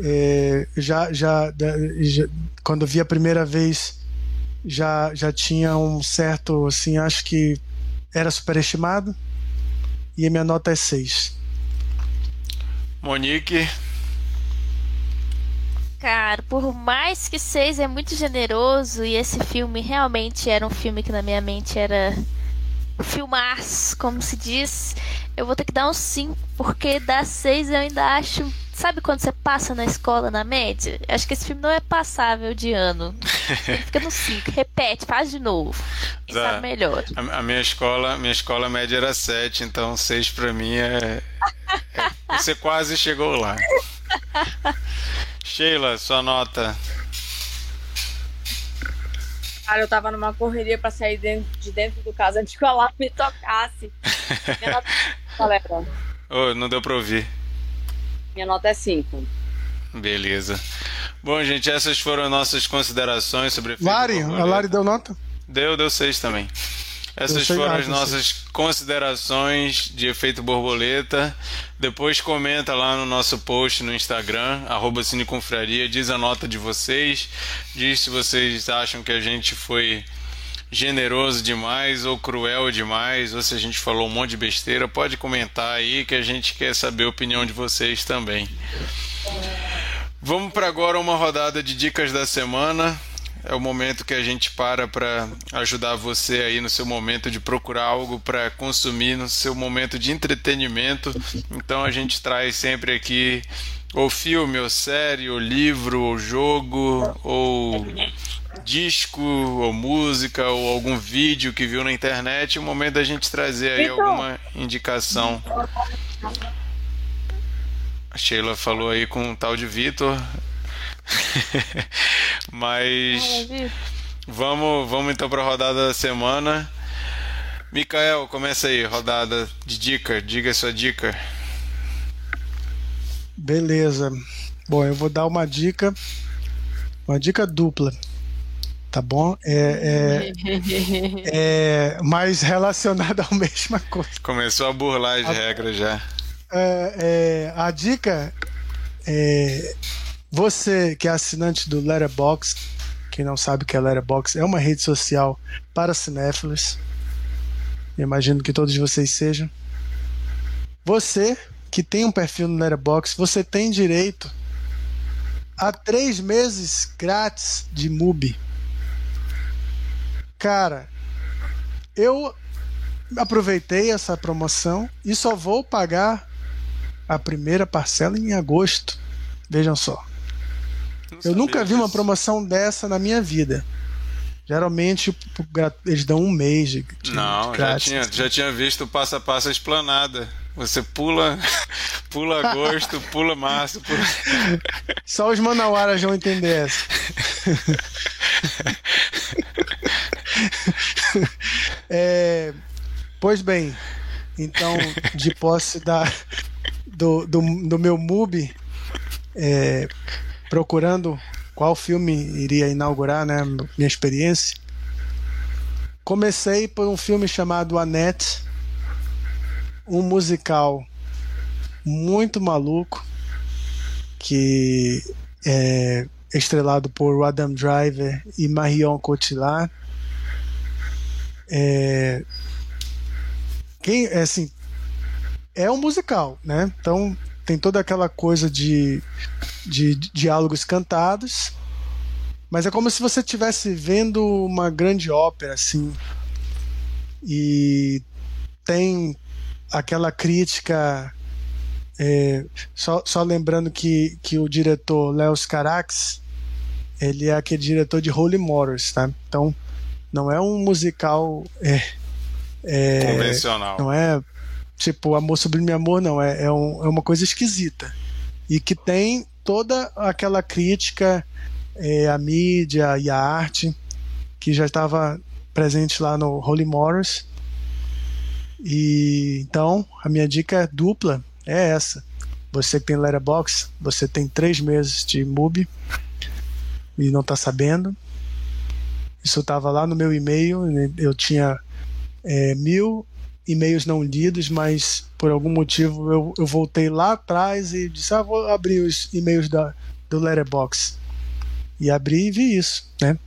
É, já, já, já, quando vi a primeira vez já já tinha um certo assim acho que era superestimado e a minha nota é 6 Monique. Cara, por mais que seis é muito generoso e esse filme realmente era um filme que na minha mente era filmar, como se diz, eu vou ter que dar um 5, porque da 6 eu ainda acho. Sabe quando você passa na escola na média? Acho que esse filme não é passável de ano. Ele fica no 5. Repete, faz de novo. E sabe melhor. A, a, minha escola, minha escola média era 7, então 6 pra mim é, é. Você quase chegou lá. Sheila, sua nota. Cara, eu tava numa correria pra sair dentro, de dentro do casa antes que o alarme me tocasse. [LAUGHS] Minha nota é galera. Oh, não deu pra ouvir. Minha nota é 5. Beleza. Bom, gente, essas foram nossas considerações sobre. Lari, a Lari deu nota? Deu, deu 6 também. Essas foram as nossas considerações de efeito borboleta. Depois comenta lá no nosso post no Instagram, arroba Cineconfraria, diz a nota de vocês, diz se vocês acham que a gente foi generoso demais ou cruel demais, ou se a gente falou um monte de besteira, pode comentar aí que a gente quer saber a opinião de vocês também. Vamos para agora uma rodada de dicas da semana é o momento que a gente para para ajudar você aí no seu momento de procurar algo para consumir, no seu momento de entretenimento. Então a gente traz sempre aqui ou filme, ou série, ou livro, ou jogo, ou disco, ou música, ou algum vídeo que viu na internet. É o momento da gente trazer aí alguma indicação. A Sheila falou aí com o tal de Vitor. [LAUGHS] Mas vamos, vamos então para a rodada da semana. Mikael, começa aí, rodada de dica, diga sua dica. Beleza. Bom, eu vou dar uma dica, uma dica dupla, tá bom? É, é, [LAUGHS] é mais relacionada à mesma coisa. Começou a burlar as a, regras já. É, é, a dica é você que é assinante do Letterboxd, quem não sabe o que é Letterboxd, é uma rede social para cinéfilos. imagino que todos vocês sejam. Você que tem um perfil no Letterboxd, você tem direito a três meses grátis de MUBI. Cara, eu aproveitei essa promoção e só vou pagar a primeira parcela em agosto. Vejam só eu nunca vi disso. uma promoção dessa na minha vida. Geralmente eles dão um mês de, de Não, de já, tinha, já tinha visto o passo a passo a esplanada. Você pula, [LAUGHS] pula agosto, [LAUGHS] pula março. Pula... Só os manauaras vão entender essa. [LAUGHS] [LAUGHS] é, pois bem, então, de posse da, do, do, do meu MUBI, é, procurando qual filme iria inaugurar né, minha experiência, comecei por um filme chamado Annette, um musical muito maluco que é estrelado por Adam Driver e Marion Cotillard. É, quem, é assim, é um musical, né? Então tem toda aquela coisa de, de, de diálogos cantados, mas é como se você estivesse vendo uma grande ópera, assim. E tem aquela crítica. É, só, só lembrando que, que o diretor Léo Carax ele é aquele diretor de Holy Motors, tá? Então não é um musical é, é, convencional. Não é tipo Amor Sublime Amor, não. É, é, um, é uma coisa esquisita. E que tem toda aquela crítica é, à mídia e à arte que já estava presente lá no Holy Motors. E então a minha dica dupla é essa. Você que tem Letterbox, você tem três meses de MUBI e não está sabendo. Isso estava lá no meu e-mail. Eu tinha é, mil e-mails não lidos, mas por algum motivo eu, eu voltei lá atrás e disse: Ah, vou abrir os e-mails da, do Letterbox. E abri e vi isso, né?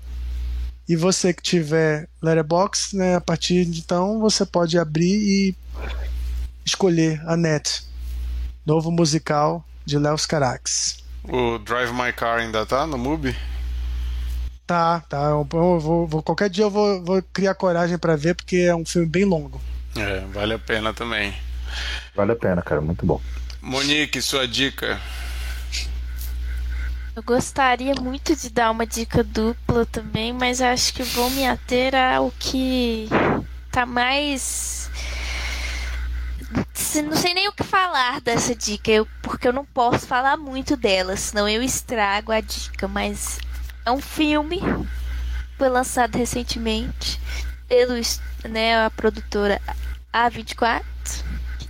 E você que tiver Letterbox, né, a partir de então você pode abrir e escolher a net, novo musical de Léo Carax. O Drive My Car ainda tá no MUBI? Tá, tá. Eu vou, vou, qualquer dia eu vou, vou criar coragem para ver porque é um filme bem longo. É, vale a pena também. Vale a pena, cara, muito bom. Monique, sua dica. Eu gostaria muito de dar uma dica dupla também, mas acho que vou me ater ao que tá mais. Não sei nem o que falar dessa dica, eu, porque eu não posso falar muito dela, senão eu estrago a dica. Mas é um filme, foi lançado recentemente pelo né, a produtora A24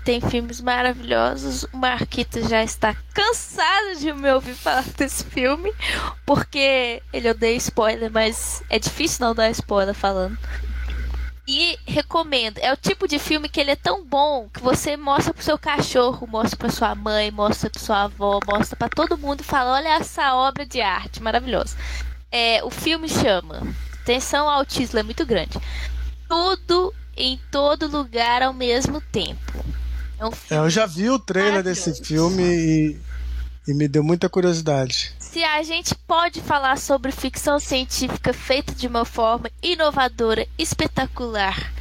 tem filmes maravilhosos. O Marquito já está cansado de me ouvir falar [LAUGHS] desse filme, porque ele odeia spoiler, mas é difícil não dar spoiler falando. E recomendo. É o tipo de filme que ele é tão bom que você mostra pro seu cachorro, mostra pra sua mãe, mostra pra sua avó, mostra para todo mundo e fala: olha essa obra de arte maravilhosa. É, o filme chama. Tensão ao título é muito grande. Tudo em todo lugar ao mesmo tempo. É um é, eu já vi o trailer desse filme e, e me deu muita curiosidade. Se a gente pode falar sobre ficção científica feita de uma forma inovadora, espetacular,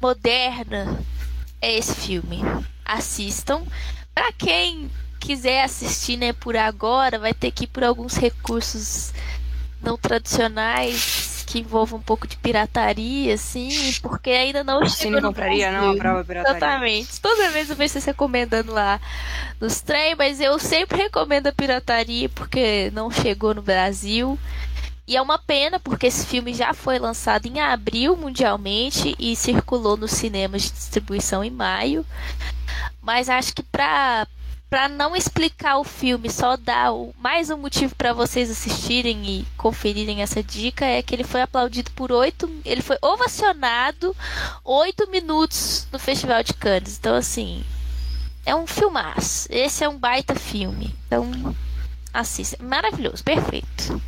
moderna, é esse filme. Assistam. Para quem quiser assistir, né, por agora, vai ter que ir por alguns recursos não tradicionais que envolva um pouco de pirataria, assim, porque ainda não chegou Sim, não compraria, não, a prova pirataria. Exatamente. Toda vez eu vejo vocês recomendando lá nos trem, mas eu sempre recomendo a pirataria porque não chegou no Brasil. E é uma pena porque esse filme já foi lançado em abril mundialmente e circulou nos cinemas de distribuição em maio. Mas acho que para para não explicar o filme, só dar o, mais um motivo para vocês assistirem e conferirem essa dica é que ele foi aplaudido por oito, ele foi ovacionado oito minutos no Festival de Cannes. Então assim, é um filmaço. Esse é um baita filme. Então assista, maravilhoso, perfeito.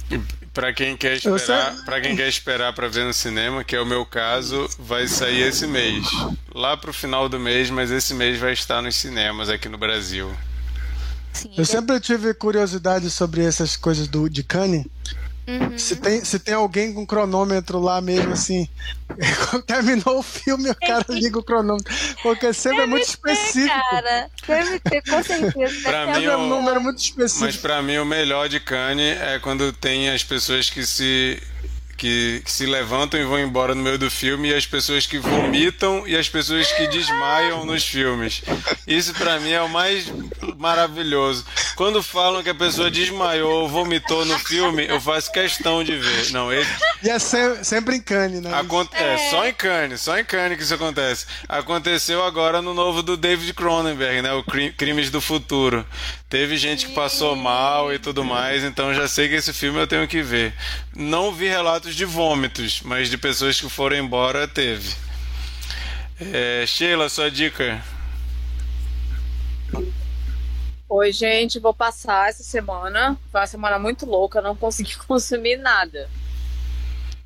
Para quem quer esperar, para quem quer esperar para ver no cinema, que é o meu caso, vai sair esse mês. Lá pro final do mês, mas esse mês vai estar nos cinemas aqui no Brasil. Sim, eu sempre tive curiosidade sobre essas coisas do, de Cannes. Uhum. Se, tem, se tem alguém com cronômetro lá mesmo, assim, [LAUGHS] terminou o filme, o cara liga o cronômetro. Porque sempre é muito ter, específico. Cara, deve ter, com certeza. pra mim, é um número muito específico. Mas pra mim, o melhor de Cannes é quando tem as pessoas que se que, que, se levantam e vão embora no meio do filme, e as pessoas que vomitam e as pessoas que desmaiam nos filmes. Isso para mim é o mais maravilhoso. Quando falam que a pessoa desmaiou ou vomitou no filme, eu faço questão de ver. Não, ele. E é sempre, sempre em Cannes, né? Aconte é. é. só em Cannes, só em Cannes que isso acontece. Aconteceu agora no novo do David Cronenberg, né? O Crimes do Futuro. Teve gente que passou mal e tudo mais, então já sei que esse filme eu tenho que ver. Não vi relatos de vômitos, mas de pessoas que foram embora teve. É, Sheila, sua dica. Oi, gente, vou passar essa semana. Foi uma semana muito louca, não consegui [LAUGHS] consumir nada.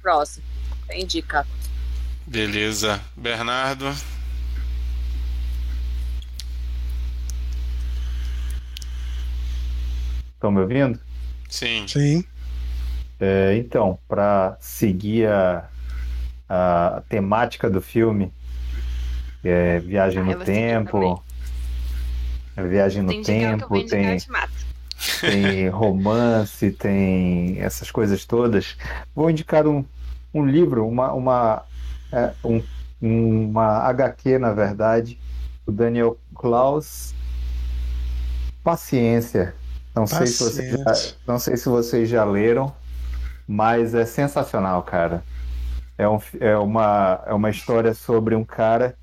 Próximo. Tem dica. Beleza. Bernardo. Estão me ouvindo? Sim. Sim. É, então, para seguir a, a temática do filme, é, viagem ah, no tempo, viagem no tem tempo, tem, tem [LAUGHS] romance, tem essas coisas todas. Vou indicar um, um livro, uma, uma, é, um, uma HQ, na verdade, do Daniel Klaus. Paciência. Não sei, se vocês já, não sei se vocês já leram, mas é sensacional, cara. É, um, é, uma, é uma história sobre um cara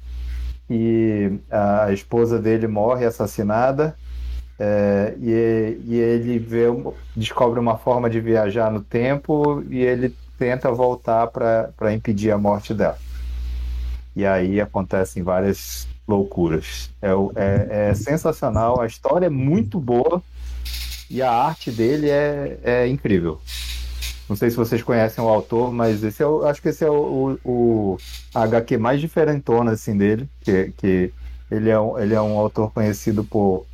e a esposa dele morre assassinada é, e, e, ele vê, descobre uma forma de viajar no tempo e ele tenta voltar para impedir a morte dela. E aí acontecem várias loucuras. É, é, é, sensacional, a história é muito boa e a arte dele é, é incrível. Não sei se vocês conhecem o autor, mas esse é o, acho que esse é o, o, o HQ mais diferentona assim dele, que, que ele, é um, ele é um autor conhecido por,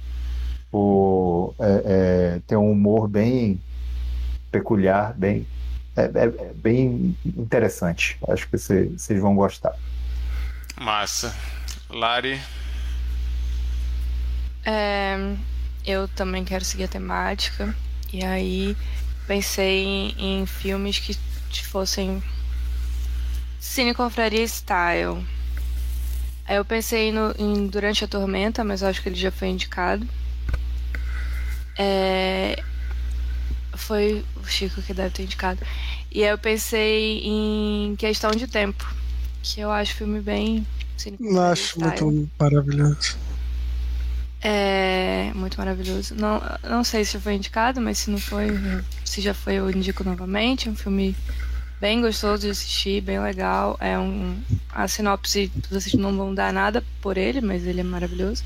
por é, é, ter um humor bem peculiar, bem, é, é, é bem interessante. Acho que vocês vão gostar. Massa. Lari? É, eu também quero seguir a temática. E aí pensei em, em filmes que fossem Cine Confraria Style. Aí eu pensei no, em Durante a Tormenta, mas acho que ele já foi indicado. É... Foi o Chico que deve ter indicado. E aí eu pensei em Questão de Tempo, que eu acho filme bem. Cine acho muito maravilhoso. É muito maravilhoso. Não, não sei se foi indicado, mas se não foi, se já foi, eu indico novamente. É um filme bem gostoso de assistir, bem legal. É um a sinopse vocês não vão dar nada por ele, mas ele é maravilhoso.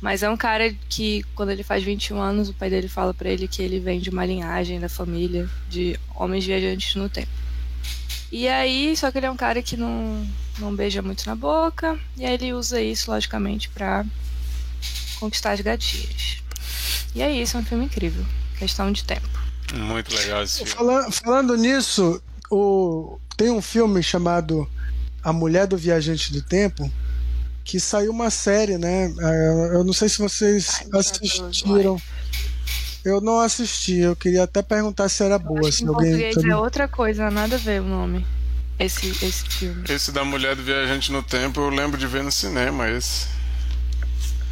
Mas é um cara que quando ele faz 21 anos, o pai dele fala para ele que ele vem de uma linhagem da família de homens viajantes no tempo. E aí, só que ele é um cara que não não beija muito na boca, e aí ele usa isso logicamente para conquistar as gatinhas. E é isso, é um filme incrível. Questão de tempo. Muito legal esse filme. Falando, falando nisso, o, tem um filme chamado A Mulher do Viajante do Tempo, que saiu uma série, né? É, eu não sei se vocês Ai, assistiram. Eu não assisti, eu queria até perguntar se era boa. Se em alguém, português é outra coisa, nada a ver o nome. Esse, esse filme. Esse da Mulher do Viajante no Tempo eu lembro de ver no cinema, esse.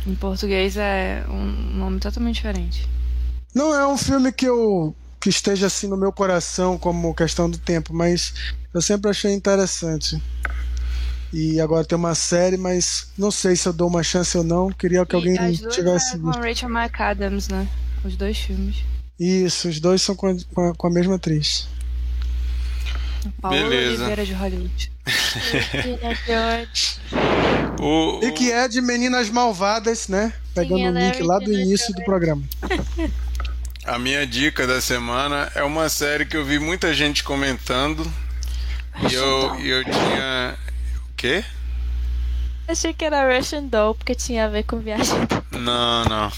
Em português é um nome totalmente diferente. Não é um filme que eu que esteja assim no meu coração como questão do tempo, mas eu sempre achei interessante. E agora tem uma série, mas não sei se eu dou uma chance ou não. Queria que e alguém as duas tivesse é com Rachel McAdams, né? Os dois filmes. Isso, os dois são com a, com a mesma atriz. Paula Beleza. Oliveira de Hollywood. [LAUGHS] o, e que é de Meninas Malvadas, né? Pegando o link lá do início do programa. A minha dica da semana é uma série que eu vi muita gente comentando. E eu, e eu tinha. O quê? Achei que era Russian Doll, porque tinha a ver com viagem. Não, não.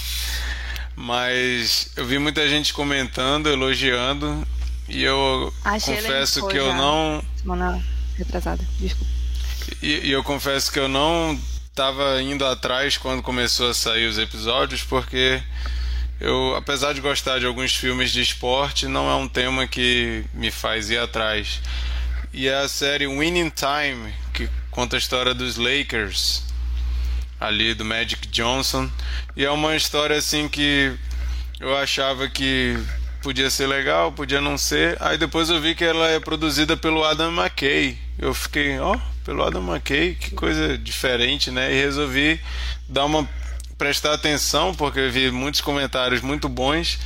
Mas eu vi muita gente comentando, elogiando. E eu Achei confesso que eu não. Semana retrasada, desculpa. E, e eu confesso que eu não estava indo atrás quando começou a sair os episódios, porque eu, apesar de gostar de alguns filmes de esporte, não é um tema que me faz ir atrás. E é a série Winning Time, que conta a história dos Lakers. ali do Magic Johnson. E é uma história assim que eu achava que podia ser legal, podia não ser. Aí depois eu vi que ela é produzida pelo Adam McKay. Eu fiquei, ó, oh, pelo Adam McKay, que coisa diferente, né? E resolvi dar uma prestar atenção porque eu vi muitos comentários muito bons.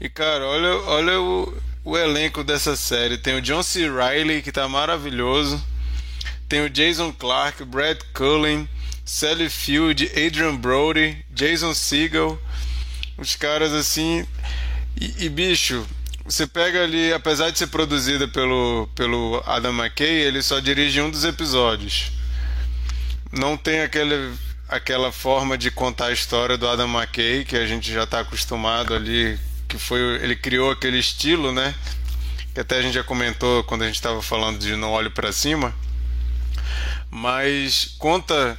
E cara, olha, olha o, o elenco dessa série. Tem o John C. Riley, que tá maravilhoso. Tem o Jason Clark, Brad Cullen, Sally Field, Adrian Brody, Jason Segel. Os caras assim. E, e, bicho, você pega ali, apesar de ser produzida pelo, pelo Adam McKay, ele só dirige um dos episódios. Não tem aquele, aquela forma de contar a história do Adam McKay que a gente já está acostumado ali que foi ele criou aquele estilo, né? Que até a gente já comentou quando a gente estava falando de Não Olho para Cima. Mas conta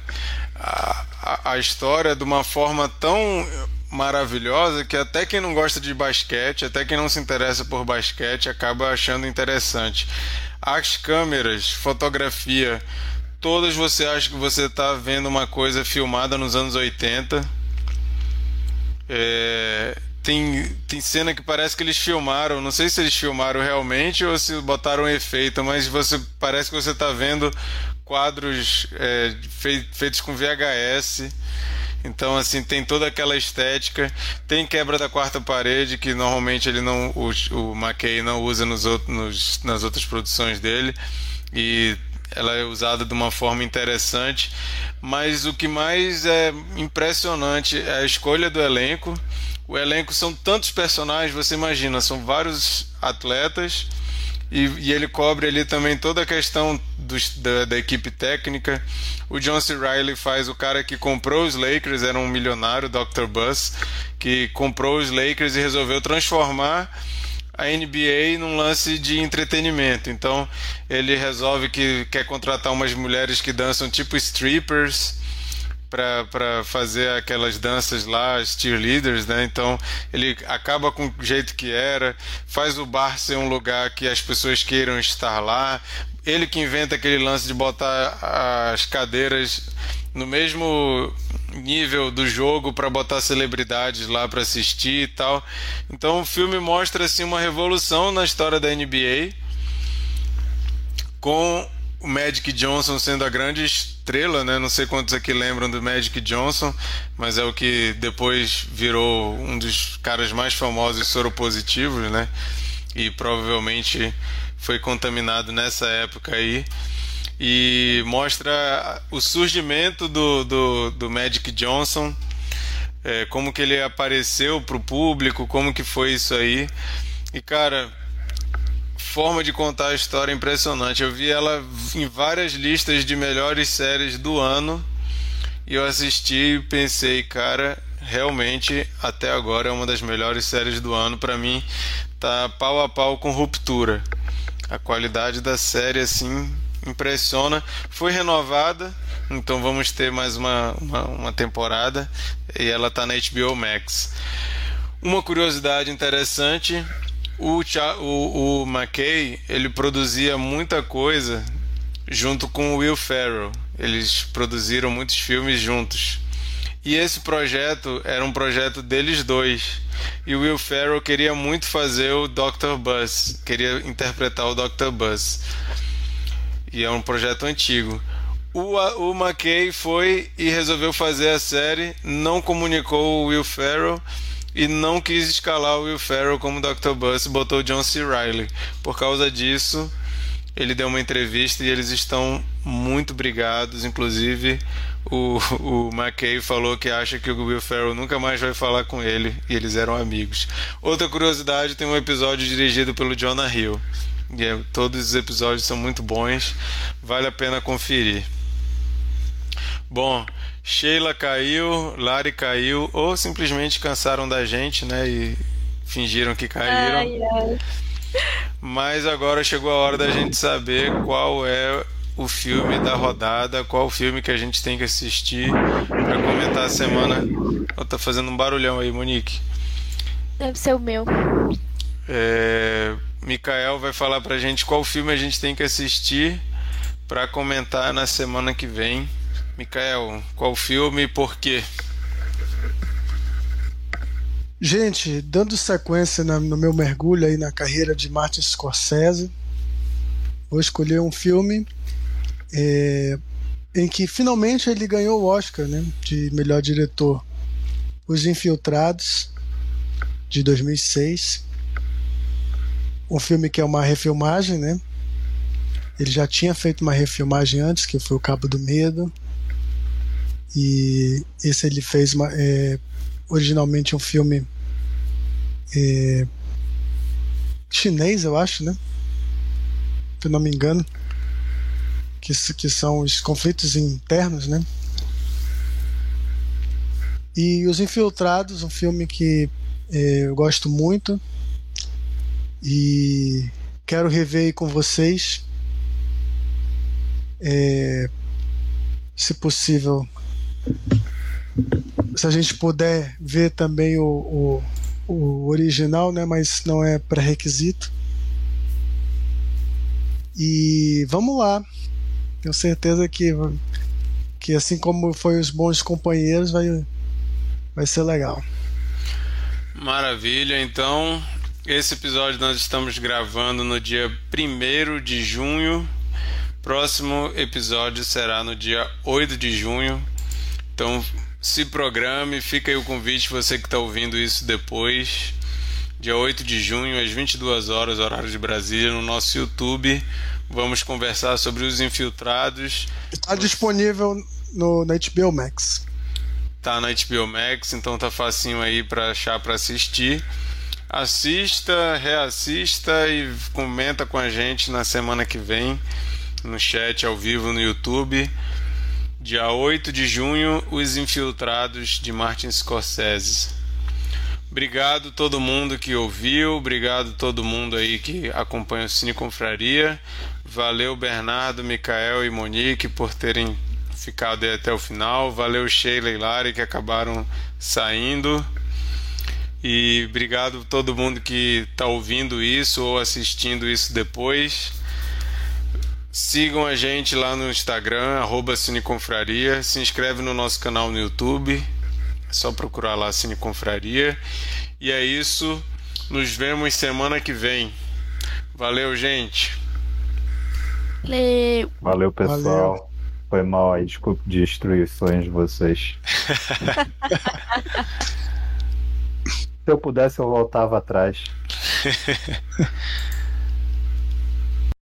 a, a, a história de uma forma tão maravilhosa que até quem não gosta de basquete, até quem não se interessa por basquete, acaba achando interessante. As câmeras, fotografia, todas você acha que você está vendo uma coisa filmada nos anos 80. É, tem, tem cena que parece que eles filmaram. Não sei se eles filmaram realmente ou se botaram efeito, mas você parece que você está vendo quadros é, feitos com VHS. Então, assim, tem toda aquela estética. Tem quebra da quarta parede, que normalmente ele não, o, o McKay não usa nos, nos, nas outras produções dele. E ela é usada de uma forma interessante. Mas o que mais é impressionante é a escolha do elenco o elenco são tantos personagens, você imagina, são vários atletas e, e ele cobre ali também toda a questão dos, da, da, equipe técnica. O John C. Riley faz o cara que comprou os Lakers, era um milionário, Dr. Buzz, que comprou os Lakers e resolveu transformar a NBA num lance de entretenimento. Então ele resolve que quer contratar umas mulheres que dançam tipo strippers para fazer aquelas danças lá, as cheerleaders, né? Então ele acaba com o jeito que era, faz o bar ser um lugar que as pessoas queiram estar lá. Ele que inventa aquele lance de botar as cadeiras no mesmo nível do jogo para botar celebridades lá para assistir e tal. Então o filme mostra assim uma revolução na história da NBA com o Magic Johnson sendo a grande estrela, né? Não sei quantos aqui lembram do Magic Johnson, mas é o que depois virou um dos caras mais famosos soropositivos, né? E provavelmente foi contaminado nessa época aí. E mostra o surgimento do, do, do Magic Johnson, é, como que ele apareceu para o público, como que foi isso aí. E cara, forma de contar a história impressionante. Eu vi ela em várias listas de melhores séries do ano e eu assisti e pensei, cara, realmente até agora é uma das melhores séries do ano para mim. Tá pau a pau com Ruptura. A qualidade da série assim impressiona. Foi renovada, então vamos ter mais uma, uma, uma temporada e ela tá na HBO Max. Uma curiosidade interessante o, o, o McKay, ele produzia muita coisa junto com o Will Ferrell. Eles produziram muitos filmes juntos. E esse projeto era um projeto deles dois. E o Will Ferrell queria muito fazer o Dr. Buzz, queria interpretar o Dr. Buzz. E é um projeto antigo. O, o McKay foi e resolveu fazer a série, não comunicou o Will Ferrell e não quis escalar o Will Ferrell como Dr. Bus, botou John C. Riley. Por causa disso, ele deu uma entrevista e eles estão muito brigados. Inclusive, o, o McKay falou que acha que o Will Ferrell nunca mais vai falar com ele e eles eram amigos. Outra curiosidade: tem um episódio dirigido pelo Jonah Hill. E é, todos os episódios são muito bons, vale a pena conferir. Bom, Sheila caiu, Lari caiu, ou simplesmente cansaram da gente, né? E fingiram que caíram. Ai, ai. Mas agora chegou a hora da gente saber qual é o filme da rodada, qual o filme que a gente tem que assistir para comentar a semana. Oh, tá fazendo um barulhão aí, Monique. Deve ser o meu. É, Mikael vai falar pra gente qual filme a gente tem que assistir para comentar na semana que vem. Mikael, qual filme e por quê? Gente, dando sequência na, no meu mergulho aí na carreira de Martin Scorsese, vou escolher um filme é, em que finalmente ele ganhou o Oscar né, de melhor diretor. Os Infiltrados, de 2006. Um filme que é uma refilmagem, né? Ele já tinha feito uma refilmagem antes, que foi O Cabo do Medo. E esse ele fez uma, é, originalmente um filme é, chinês, eu acho, né? Se não me engano. Que, que são os conflitos internos, né? E Os Infiltrados, um filme que é, eu gosto muito e quero rever com vocês. É, se possível, se a gente puder ver também o, o, o original, né, mas não é pré-requisito. E vamos lá. Tenho certeza que, que assim como foi os bons companheiros, vai, vai ser legal. Maravilha, então esse episódio nós estamos gravando no dia 1 de junho. Próximo episódio será no dia 8 de junho. Então se programe, fica aí o convite, você que está ouvindo isso depois. Dia 8 de junho, às 22 horas, horário de Brasília, no nosso YouTube. Vamos conversar sobre os infiltrados. Está disponível no, na HBO Max. Tá na HBO Max, então tá facinho aí para achar para assistir. Assista, reassista e comenta com a gente na semana que vem no chat ao vivo no YouTube. Dia 8 de junho, Os Infiltrados de Martin Scorsese. Obrigado todo mundo que ouviu, obrigado todo mundo aí que acompanha o Cine Confraria. Valeu Bernardo, Micael e Monique por terem ficado aí até o final. Valeu Sheila e Lari que acabaram saindo. E obrigado todo mundo que está ouvindo isso ou assistindo isso depois. Sigam a gente lá no Instagram, arroba Cineconfraria. Se inscreve no nosso canal no YouTube. É só procurar lá Cineconfraria. E é isso. Nos vemos semana que vem. Valeu, gente. Valeu. Valeu, pessoal. Valeu. Foi mal aí, desculpe destruir os sonhos de vocês. [LAUGHS] Se eu pudesse, eu voltava atrás. [LAUGHS]